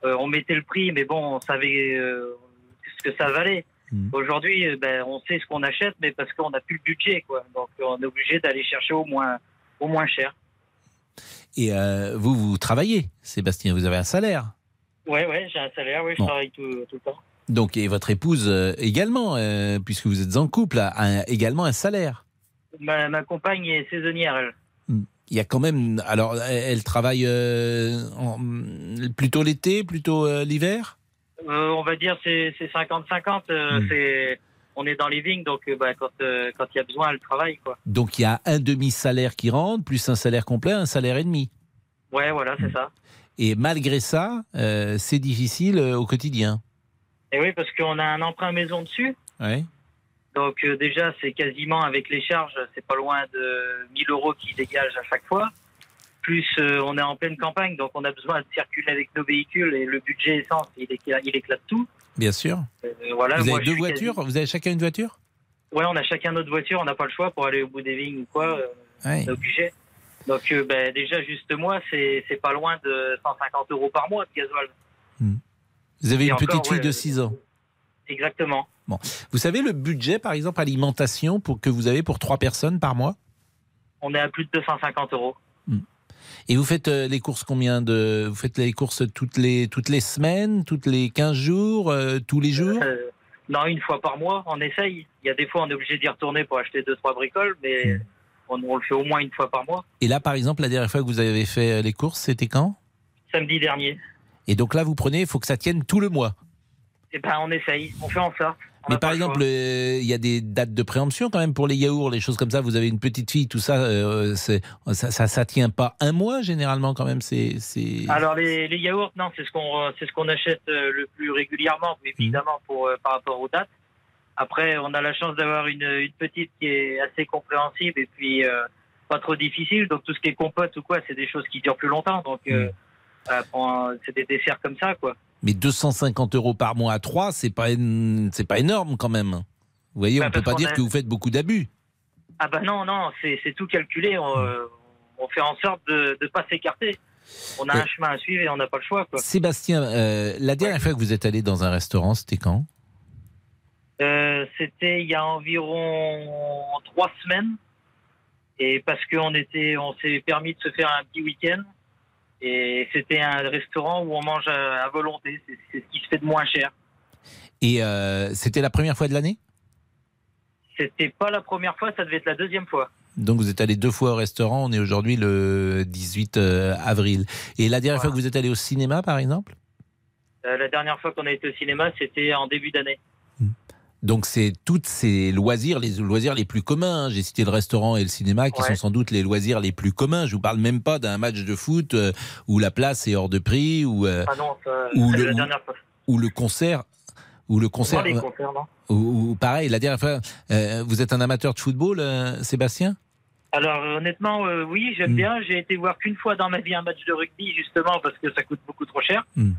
Euh, on mettait le prix, mais bon, on savait euh, ce que ça valait. Aujourd'hui, euh, ben, on sait ce qu'on achète, mais parce qu'on n'a plus le budget, quoi. Donc, on est obligé d'aller chercher au moins, au moins cher. Et vous, vous travaillez, Sébastien, vous avez un salaire. Ouais, ouais, j'ai un salaire, oui, je travaille tout, tout le temps. Donc, et votre épouse euh, également, euh, puisque vous êtes en couple, a un- également un salaire. Ma, ma compagne est saisonnière, elle. Il y a quand même. Alors, elle travaille euh, en- plutôt l'été, plutôt l'hiver? On va dire c'est c'est 50-50. euh, Hmm. c'est on est dans les vignes, donc bah, quand euh, quand il y a besoin, elle travaille quoi. Donc, il y a un demi-salaire qui rentre, plus un salaire complet, un salaire et demi? Ouais, voilà, c'est ça. Et malgré ça, euh, c'est difficile euh, au quotidien. Et oui, parce qu'on a un emprunt maison dessus. Ouais. Donc euh, déjà, c'est quasiment avec les charges, c'est pas loin de 1000 euros qui dégagent à chaque fois. Plus euh, on est en pleine campagne, donc on a besoin de circuler avec nos véhicules et le budget essence, il éclate, il éclate tout. Bien sûr. Euh, voilà, vous moi, avez deux voitures? Vous avez chacun une voiture? Ouais, on a chacun notre voiture, on n'a pas le choix pour aller au bout des vignes ou quoi. Ouais. On est obligé. Donc, euh, ben, déjà, juste moi, c'est pas loin de 150 euros par mois de gasoil. Vous avez Et une encore, petite fille ouais, de euh, 6 ans. Exactement. Bon. Vous savez le budget, par exemple, alimentation pour, que vous avez pour trois personnes par mois? On est à plus de 250 euros. Et vous faites euh, les courses combien de Vous faites les courses toutes les toutes les semaines, toutes les 15 jours, euh, tous les jours? Euh, non, une fois par mois, on essaye. Il y a des fois, on est obligé d'y retourner pour acheter deux, trois bricoles, mais on, on le fait au moins une fois par mois. Et là, par exemple, la dernière fois que vous avez fait euh, les courses, c'était quand? Samedi dernier. Et donc là, vous prenez, il faut que ça tienne tout le mois. Eh ben, on essaye. On fait en sorte. Mais par le exemple, euh, il y a des dates de préemption quand même pour les yaourts, les choses comme ça. Vous avez une petite fille, tout ça, euh, ça, ça, ça tient pas un mois généralement quand même. C'est. Alors les, les yaourts, non, c'est ce qu'on c'est ce qu'on achète le plus régulièrement, évidemment pour euh, par rapport aux dates. Après, on a la chance d'avoir une, une petite qui est assez compréhensible et puis euh, pas trop difficile. Donc tout ce qui est compote ou quoi, c'est des choses qui durent plus longtemps. Donc euh, prend- c'est des desserts comme ça, quoi. Mais 250 euros par mois à 3, c'est pas, c'est pas énorme quand même. Vous voyez, Bah, on peut parce pas dire a- que vous faites beaucoup d'abus. Ah bah non, non, c'est tout calculé. On, euh, on fait en sorte de ne pas s'écarter. On a un chemin à suivre et on n'a pas le choix, quoi. Sébastien, euh, la dernière fois que vous êtes allé dans un restaurant, c'était quand? Euh, C'était il y a environ trois semaines. Et parce qu'on était, on s'est permis de se faire un petit week-end. Et c'était un restaurant où on mange à, à volonté. C'est ce qui se fait de moins cher. Et euh, c'était la première fois de l'année? C'était pas la première fois, ça devait être la deuxième fois. Donc vous êtes allé deux fois au restaurant, on est aujourd'hui le 18 euh, avril. Et la dernière fois que vous êtes allé au cinéma, par exemple? Euh, la dernière fois qu'on a été au cinéma, c'était en début d'année. Donc c'est toutes ces loisirs, les loisirs les plus communs. hein. J'ai cité le restaurant et le cinéma qui Ouais. sont sans doute les loisirs les plus communs. Je vous parle même pas d'un match de foot euh, où la place est hors de prix ou euh, Ah non, ça, le- la dernière fois. ou le concert ou le concert les euh, concerts, non. ou, ou pareil. La dernière fois, euh, vous êtes un amateur de football, Sébastien? Alors honnêtement, euh, oui, j'aime Hmm. bien. J'ai été voir qu'une fois dans ma vie un match de rugby, justement parce que ça coûte beaucoup trop cher. Hmm.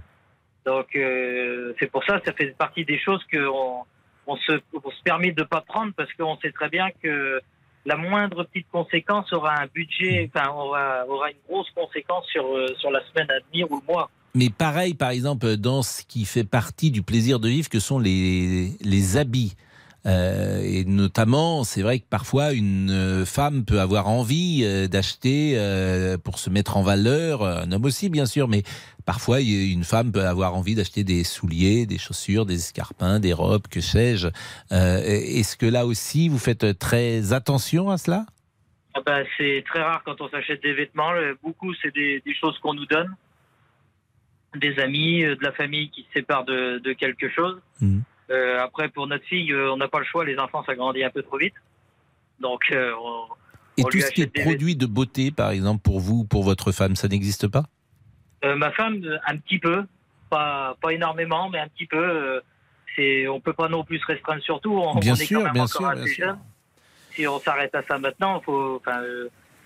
Donc euh, c'est pour ça, ça fait partie des choses on se, on se permet de pas prendre parce qu'on sait très bien que la moindre petite conséquence aura un budget, enfin aura, aura une grosse conséquence sur euh, sur la semaine à venir ou le mois. Mais pareil, par exemple, dans ce qui fait partie du plaisir de vivre, que sont les, les habits. Euh, et notamment, c'est vrai que parfois une euh, femme peut avoir envie euh, d'acheter euh, pour se mettre en valeur, un homme aussi bien sûr, mais parfois une femme peut avoir envie d'acheter des souliers, des chaussures, des escarpins, des robes, que sais-je. Euh, Est-ce que là aussi vous faites très attention à cela? Ah ben, c'est très rare quand on s'achète des vêtements. Beaucoup, c'est des, des choses qu'on nous donne. Des amis, de la famille qui se séparent de, de quelque chose. Mhm. Euh, après, pour notre fille, euh, on n'a pas le choix. Les enfants, ça grandit un peu trop vite. Donc, euh, on, Et on tout ce qui est des produit de beauté, par exemple, pour vous, pour votre femme, ça n'existe pas? Ma femme, un petit peu, pas, pas énormément, mais un petit peu. c'est, on peut pas non plus se restreindre sur tout. On, Bien on est sûr, quand même bien encore sûr, assez bien sûr. jeune. Si on s'arrête à ça maintenant, faut, enfin,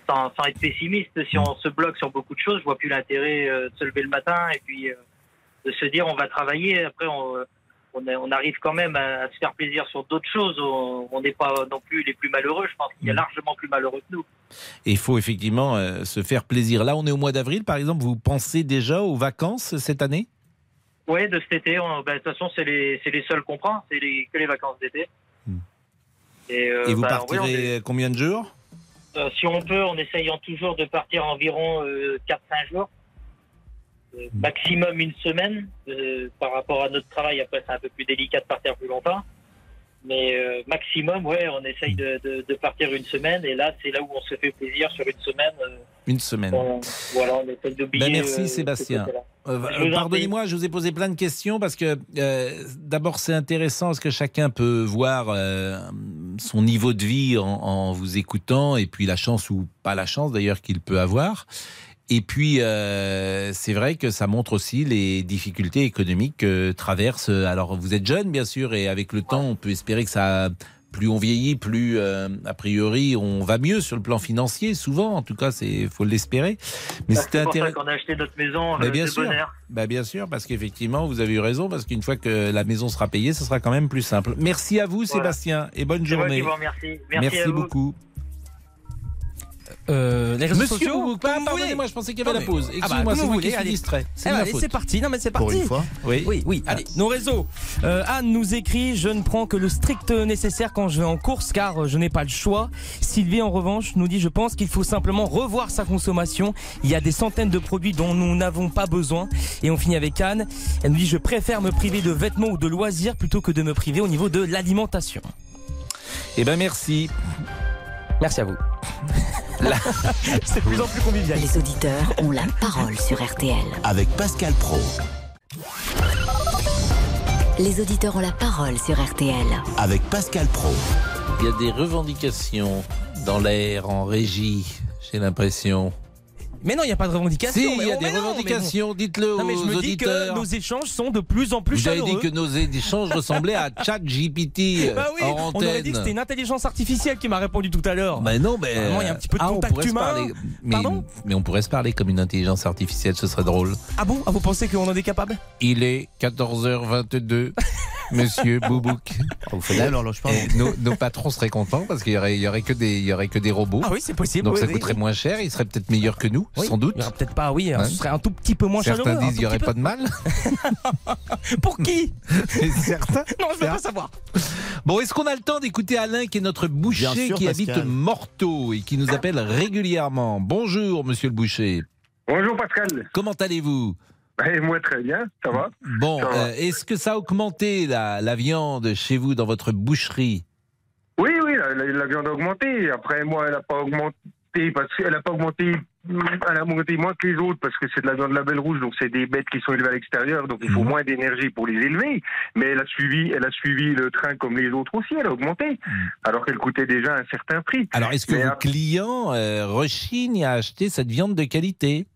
sans, sans être pessimiste, si on se bloque sur beaucoup de choses, je vois plus l'intérêt de se lever le matin et puis de se dire on va travailler. Après, on, on, est- on arrive quand même à, à se faire plaisir sur d'autres choses. On n'est pas non plus les plus malheureux. Je pense qu'il y a largement plus malheureux que nous. Et il faut effectivement euh, se faire plaisir. Là, on est au mois d'avril, par exemple. Vous pensez déjà aux vacances cette année? Oui, de cet été, on- ben, de toute façon, c'est les, les seuls qu'on prend, c'est les, que les vacances d'été. Et, euh, Et vous ben, oui, on partirez est- combien de jours? Euh, si on peut, en essayant toujours de partir environ euh, 4-5 jours, maximum une semaine. euh, par rapport à notre travail, après, c'est un peu plus délicat de partir plus longtemps. Mais euh, maximum, ouais, on essaye de, de- de partir une semaine. Et là, c'est là où on se fait plaisir sur une semaine. euh, Une semaine. on, voilà, on essaye d'oublier. Ben, merci euh, Sébastien. Pardonnez-moi, je vous ai posé plein de questions parce que d'abord c'est intéressant parce que chacun peut voir son niveau de vie en, en vous écoutant et puis la chance ou pas la chance d'ailleurs qu'il peut avoir. Et puis euh, c'est vrai que ça montre aussi les difficultés économiques que traverse. Alors vous êtes jeune bien sûr et avec le temps on peut espérer que ça plus on vieillit, plus euh, a priori on va mieux sur le plan financier. Souvent, en tout cas, c'est faut l'espérer. Mais Bah, c'était c'est pour ça intéressant. qu'on a acheté notre maison Mais euh, bien de sûr, bonheur. bah bien sûr, parce qu'effectivement, vous avez eu raison, parce qu'une fois que la maison sera payée, ce sera quand même plus simple. Merci à vous, Voilà. Sébastien, et bonne journée. Merci vous. Euh, les réseaux Monsieur sociaux, pardonnez-moi, je pensais qu'il y avait Non, la pause. mais- Excusez-moi, ah bah, c'est vous qui allez. distrait. C'est faute. c'est parti. Non, mais c'est Pour parti. une fois. Oui, oui, oui. Allez, nos réseaux. Euh, Anne nous écrit Je ne prends que le strict nécessaire quand je vais en course car je n'ai pas le choix. Sylvie, en revanche, nous dit Je pense qu'il faut simplement revoir sa consommation. Il y a des centaines de produits dont nous n'avons pas besoin. Et on finit avec Anne. Elle nous dit Je préfère me priver de vêtements ou de loisirs plutôt que de me priver au niveau de l'alimentation. Eh ben merci. Merci à vous. C'est de plus en plus convivial. Les auditeurs ont la parole sur RTL. Avec Pascal Pro. Les auditeurs ont la parole sur RTL. Avec Pascal Pro. Il y a des revendications dans l'air, en régie, j'ai l'impression. Mais non, il n'y a pas de revendication. Si, il y mais a oh, des mais mais revendications, bon. dites-le Non, mais je aux me dis que auditeurs. nos échanges sont de plus en plus Vous avez dit chaleureux. que nos échanges ressemblaient à ChatGPT Bah oui, en on aurait dit que c'était une intelligence artificielle qui m'a répondu tout à l'heure. Ben non, mais il y a un petit peu de ah, on contact humain. parler- mais, Pardon mais on pourrait se parler comme une intelligence artificielle, ce serait drôle. Ah bon? Ah, vous pensez qu'on en est capable? Il est 14h22, Monsieur Boubouk. Pardon. Et nos, nos patrons seraient contents parce qu'il y aurait, il y aurait que des, il y aurait que des robots. Ah oui, c'est possible. Donc oui, ça oui, coûterait oui. moins cher. Ils seraient peut-être meilleurs que nous, Oui, sans doute. Il y aura peut-être pas, oui, ce serait un tout petit peu moins Certains un disent qu'il n'y aurait pas de mal. Pour qui Certains. Non, je veux pas savoir. Bon, est-ce qu'on a le temps d'écouter Alain, qui est notre boucher, sûr, qui Pascal. habite Morteau et qui nous appelle régulièrement? Bonjour, monsieur le boucher. Bonjour Pascal. Comment allez-vous? Et moi très bien, ça va? Bon, euh, est-ce que ça a augmenté la, la viande chez vous dans votre boucherie? Oui, oui, la, la- la viande a augmenté. Après, moi, elle n'a pas augmenté parce qu'elle n'a pas augmenté. Elle a augmenté moins que les autres parce que c'est de la viande label rouge, donc c'est des bêtes qui sont élevées à l'extérieur, donc il faut Mhm. moins d'énergie pour les élever. Mais elle a suivi, elle a suivi le train comme les autres aussi. Elle a augmenté, alors qu'elle coûtait déjà un certain prix. Mhm. Alors, est-ce que Mais vos après- clients euh, rechignent à acheter cette viande de qualité?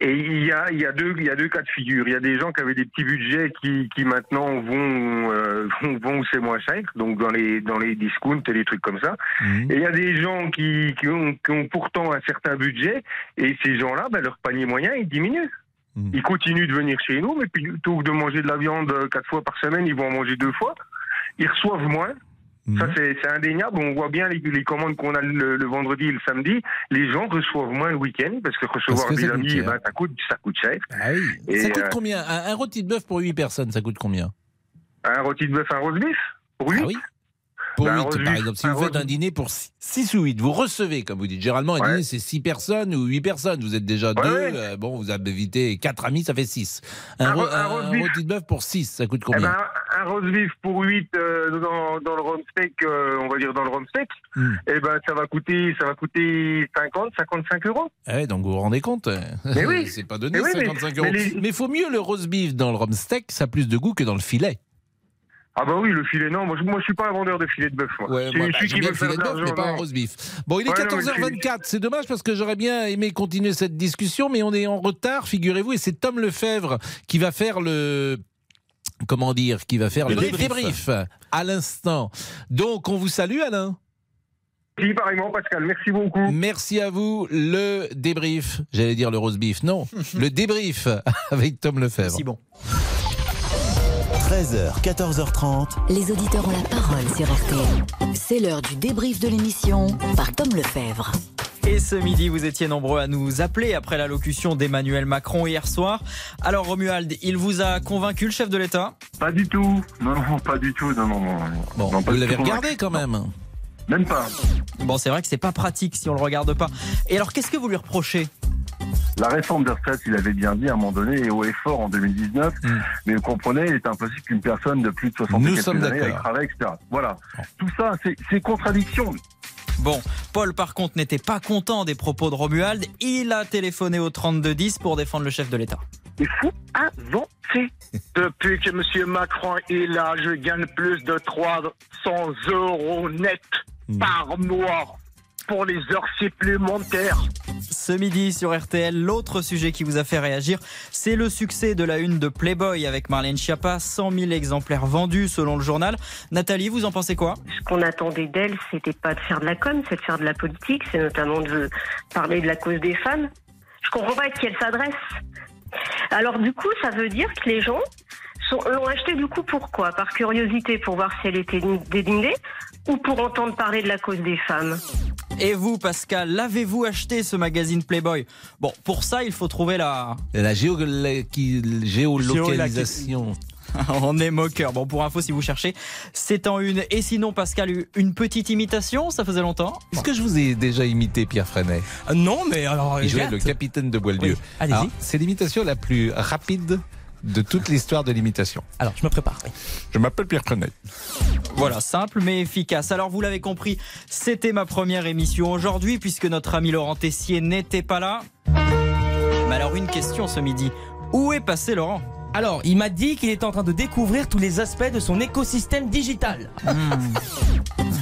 Et il y a, il y a deux, il y a deux cas de figure. Il y a des gens qui avaient des petits budgets qui, qui maintenant vont, euh, vont, vont où c'est moins cher, donc dans les, dans les discounts et des trucs comme ça. Mhm. Et il y a des gens qui, qui, ont, qui ont pourtant un certain budget, et ces gens-là, ben, leur panier moyen, il diminue. Mhm. Ils continuent de venir chez nous, mais plutôt que de manger de la viande euh, quatre fois par semaine, ils vont en manger deux fois. Ils reçoivent moins. Mhm. Ça, c'est indéniable. On voit bien les, les commandes qu'on a le, le vendredi et le samedi. Les gens reçoivent moins le week-end parce que recevoir Parce que des amis, eh ben, ça, coûte, ça coûte cher. Ah oui. Et, ça coûte euh, combien? Un, un rôti de bœuf pour 8 personnes, ça coûte combien? Un rôti de bœuf, un roast beef Pour lui Ah oui Pour Ben, un 8, roast par beef, exemple. Si vous faites roast- un dîner pour 6 ou 8, vous recevez, comme vous dites. Généralement, un Ouais. dîner, c'est 6 personnes ou 8 personnes. Vous êtes déjà Ouais, deux. ouais. euh, bon, vous avez évité 4 amis, ça fait 6. Un, Un un un- roast un beef. rôti de bœuf pour 6, ça coûte Eh combien? ben, un roast beef pour 8 euh, dans, dans le rhum steak, euh, on va dire dans le rhum steak, Hmm. eh ben, ça va coûter, ça va coûter 50, 55 euros. Ouais, donc vous vous rendez compte euh, Mais oui. C'est pas donné, Mais oui, mais- 55 euros. mais les- Mais il faut mieux le roast beef dans le rhum steak, ça a plus de goût que dans le filet. Ah bah oui, le filet, non, moi, je- moi je suis pas un vendeur de filet de bœuf. Moi. Ouais, Je suis moi, bah, qui veut faire filet de bœuf, mais pas un roast beef. Bon, il est Ouais, non, mais le 14h24. C'est dommage parce que j'aurais bien aimé continuer cette discussion, mais on est en retard, figurez-vous, et c'est Tom Lefebvre qui va faire le. Comment dire Qui va faire le, Le débrief. débrief à l'instant. Donc, on vous salue, Alain. Si, pareillement, Pascal, merci beaucoup. Merci à vous. Le débrief, j'allais dire le roast beef, non, le débrief avec Tom Lefebvre. Si bon. 13h, 14h30. Les auditeurs ont la parole sur RTL. C'est l'heure du débrief de l'émission par Tom Lefebvre. Et ce midi, vous étiez nombreux à nous appeler après l'allocution d'Emmanuel Macron hier soir. Alors Romuald, il vous a convaincu le chef de l'État? Pas du tout. Non, non, pas du tout. Non, non, non. Bon, Non, vous l'avez regardé quand même. Même pas. Bon, c'est vrai que c'est pas pratique si on le regarde pas. Et alors, qu'est-ce que vous lui reprochez? La réforme des retraites, il avait bien dit à un moment donné, et haut et fort en 2019, mais vous comprenez, il est impossible qu'une personne de plus de 60 Mm. Nous et quelques sommes années d'accord. aille travailler, etc. Voilà. Tout ça, c'est- c'est contradiction. Bon, Paul par contre n'était pas content des propos de Romuald. Il a téléphoné au 3210 pour défendre le chef de l'État. Il faut avancer. Depuis que M. Macron est là, je gagne plus de 300 euros net par mois pour les heures supplémentaires. Ce midi sur RTL, l'autre sujet qui vous a fait réagir, c'est le succès de la une de Playboy avec Marlène Schiappa. 100 000 exemplaires vendus selon le journal. Nathalie, vous en pensez quoi? Ce qu'on attendait d'elle, c'était pas de faire de la com, c'est de faire de la politique, c'est notamment de parler de la cause des femmes. Je comprends pas à qui elle s'adresse. Alors du coup, ça veut dire que les gens l'ont acheté du coup pourquoi Par curiosité pour voir si elle était dédignée ou pour entendre parler de la cause des femmes Et vous, Pascal, l'avez-vous acheté ce magazine Playboy? Bon, pour ça, il faut trouver la. La géo- la- qui- géolocalisation. On est moqueur. Bon, pour info, si vous cherchez, c'est en une. Et sinon, Pascal, une petite imitation, ça faisait longtemps? Est-ce que je vous ai déjà imité Pierre Freinet? Non, mais alors. Il jouait le capitaine de Boieldieu. Oui, allez-y. Alors, C'est l'imitation la plus rapide de toute l'histoire de l'imitation. Alors, je me prépare. Je m'appelle Pierre Freinet. Voilà, simple mais efficace. Alors vous l'avez compris, c'était ma première émission aujourd'hui puisque notre ami Laurent Tessier n'était pas là. Mais alors une question ce midi. Où est passé Laurent? Alors, il m'a dit qu'il était en train de découvrir tous les aspects de son écosystème digital.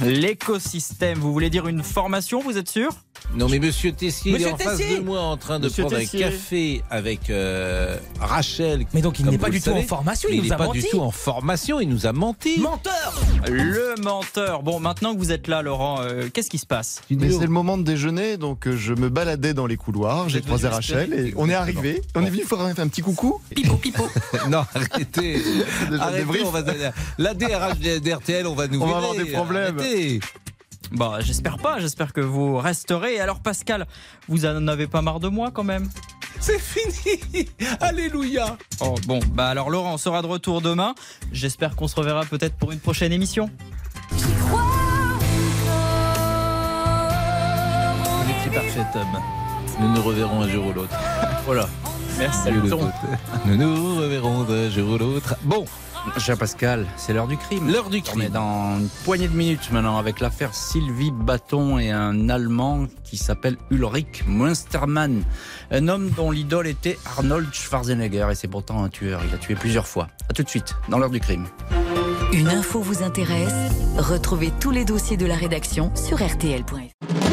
L'écosystème, vous voulez dire une formation, vous êtes sûr? Non mais Monsieur Tessier il Monsieur est en face de moi en train de Monsieur prendre Tessier. un café avec euh, Rachel. Mais donc, il n'est pas du tout en formation, il Mais nous n'est a pas menti. du tout en formation, il nous a menti. Menteur Le menteur. Bon, maintenant que vous êtes là, Laurent, euh, qu'est-ce qui se passe? Mais c'est le moment de déjeuner, donc euh, je me baladais dans les couloirs, j'ai croisé Rachel et on est arrivé. On est venu faire un, un petit coucou. Pipo, pipo. non, arrêtez. Arrêtez, on va, la DRH d'RTL, on va nous On va avoir des problèmes. Arrêtez. Bah, j'espère pas, j'espère que vous resterez. Alors Pascal, vous en avez pas marre de moi quand même? C'est fini Alléluia Oh bon, bah alors Laurent, on sera de retour demain. J'espère qu'on se reverra peut-être pour une prochaine émission. On est parfait, Tom. Nous nous reverrons un jour ou l'autre. Voilà. Merci. Salut le pote. Nous nous reverrons un jour ou l'autre. Bon, Cher Pascal, c'est l'heure du crime. l'heure du On est crime. dans une poignée de minutes maintenant avec l'affaire Sylvie Bâton et un Allemand qui s'appelle Ulrich Münstermann. Un homme dont l'idole était Arnold Schwarzenegger et c'est pourtant un tueur. Il a tué plusieurs fois. A tout de suite, dans l'heure du crime. Une info vous intéresse? Retrouvez tous les dossiers de la rédaction sur rtl.fr.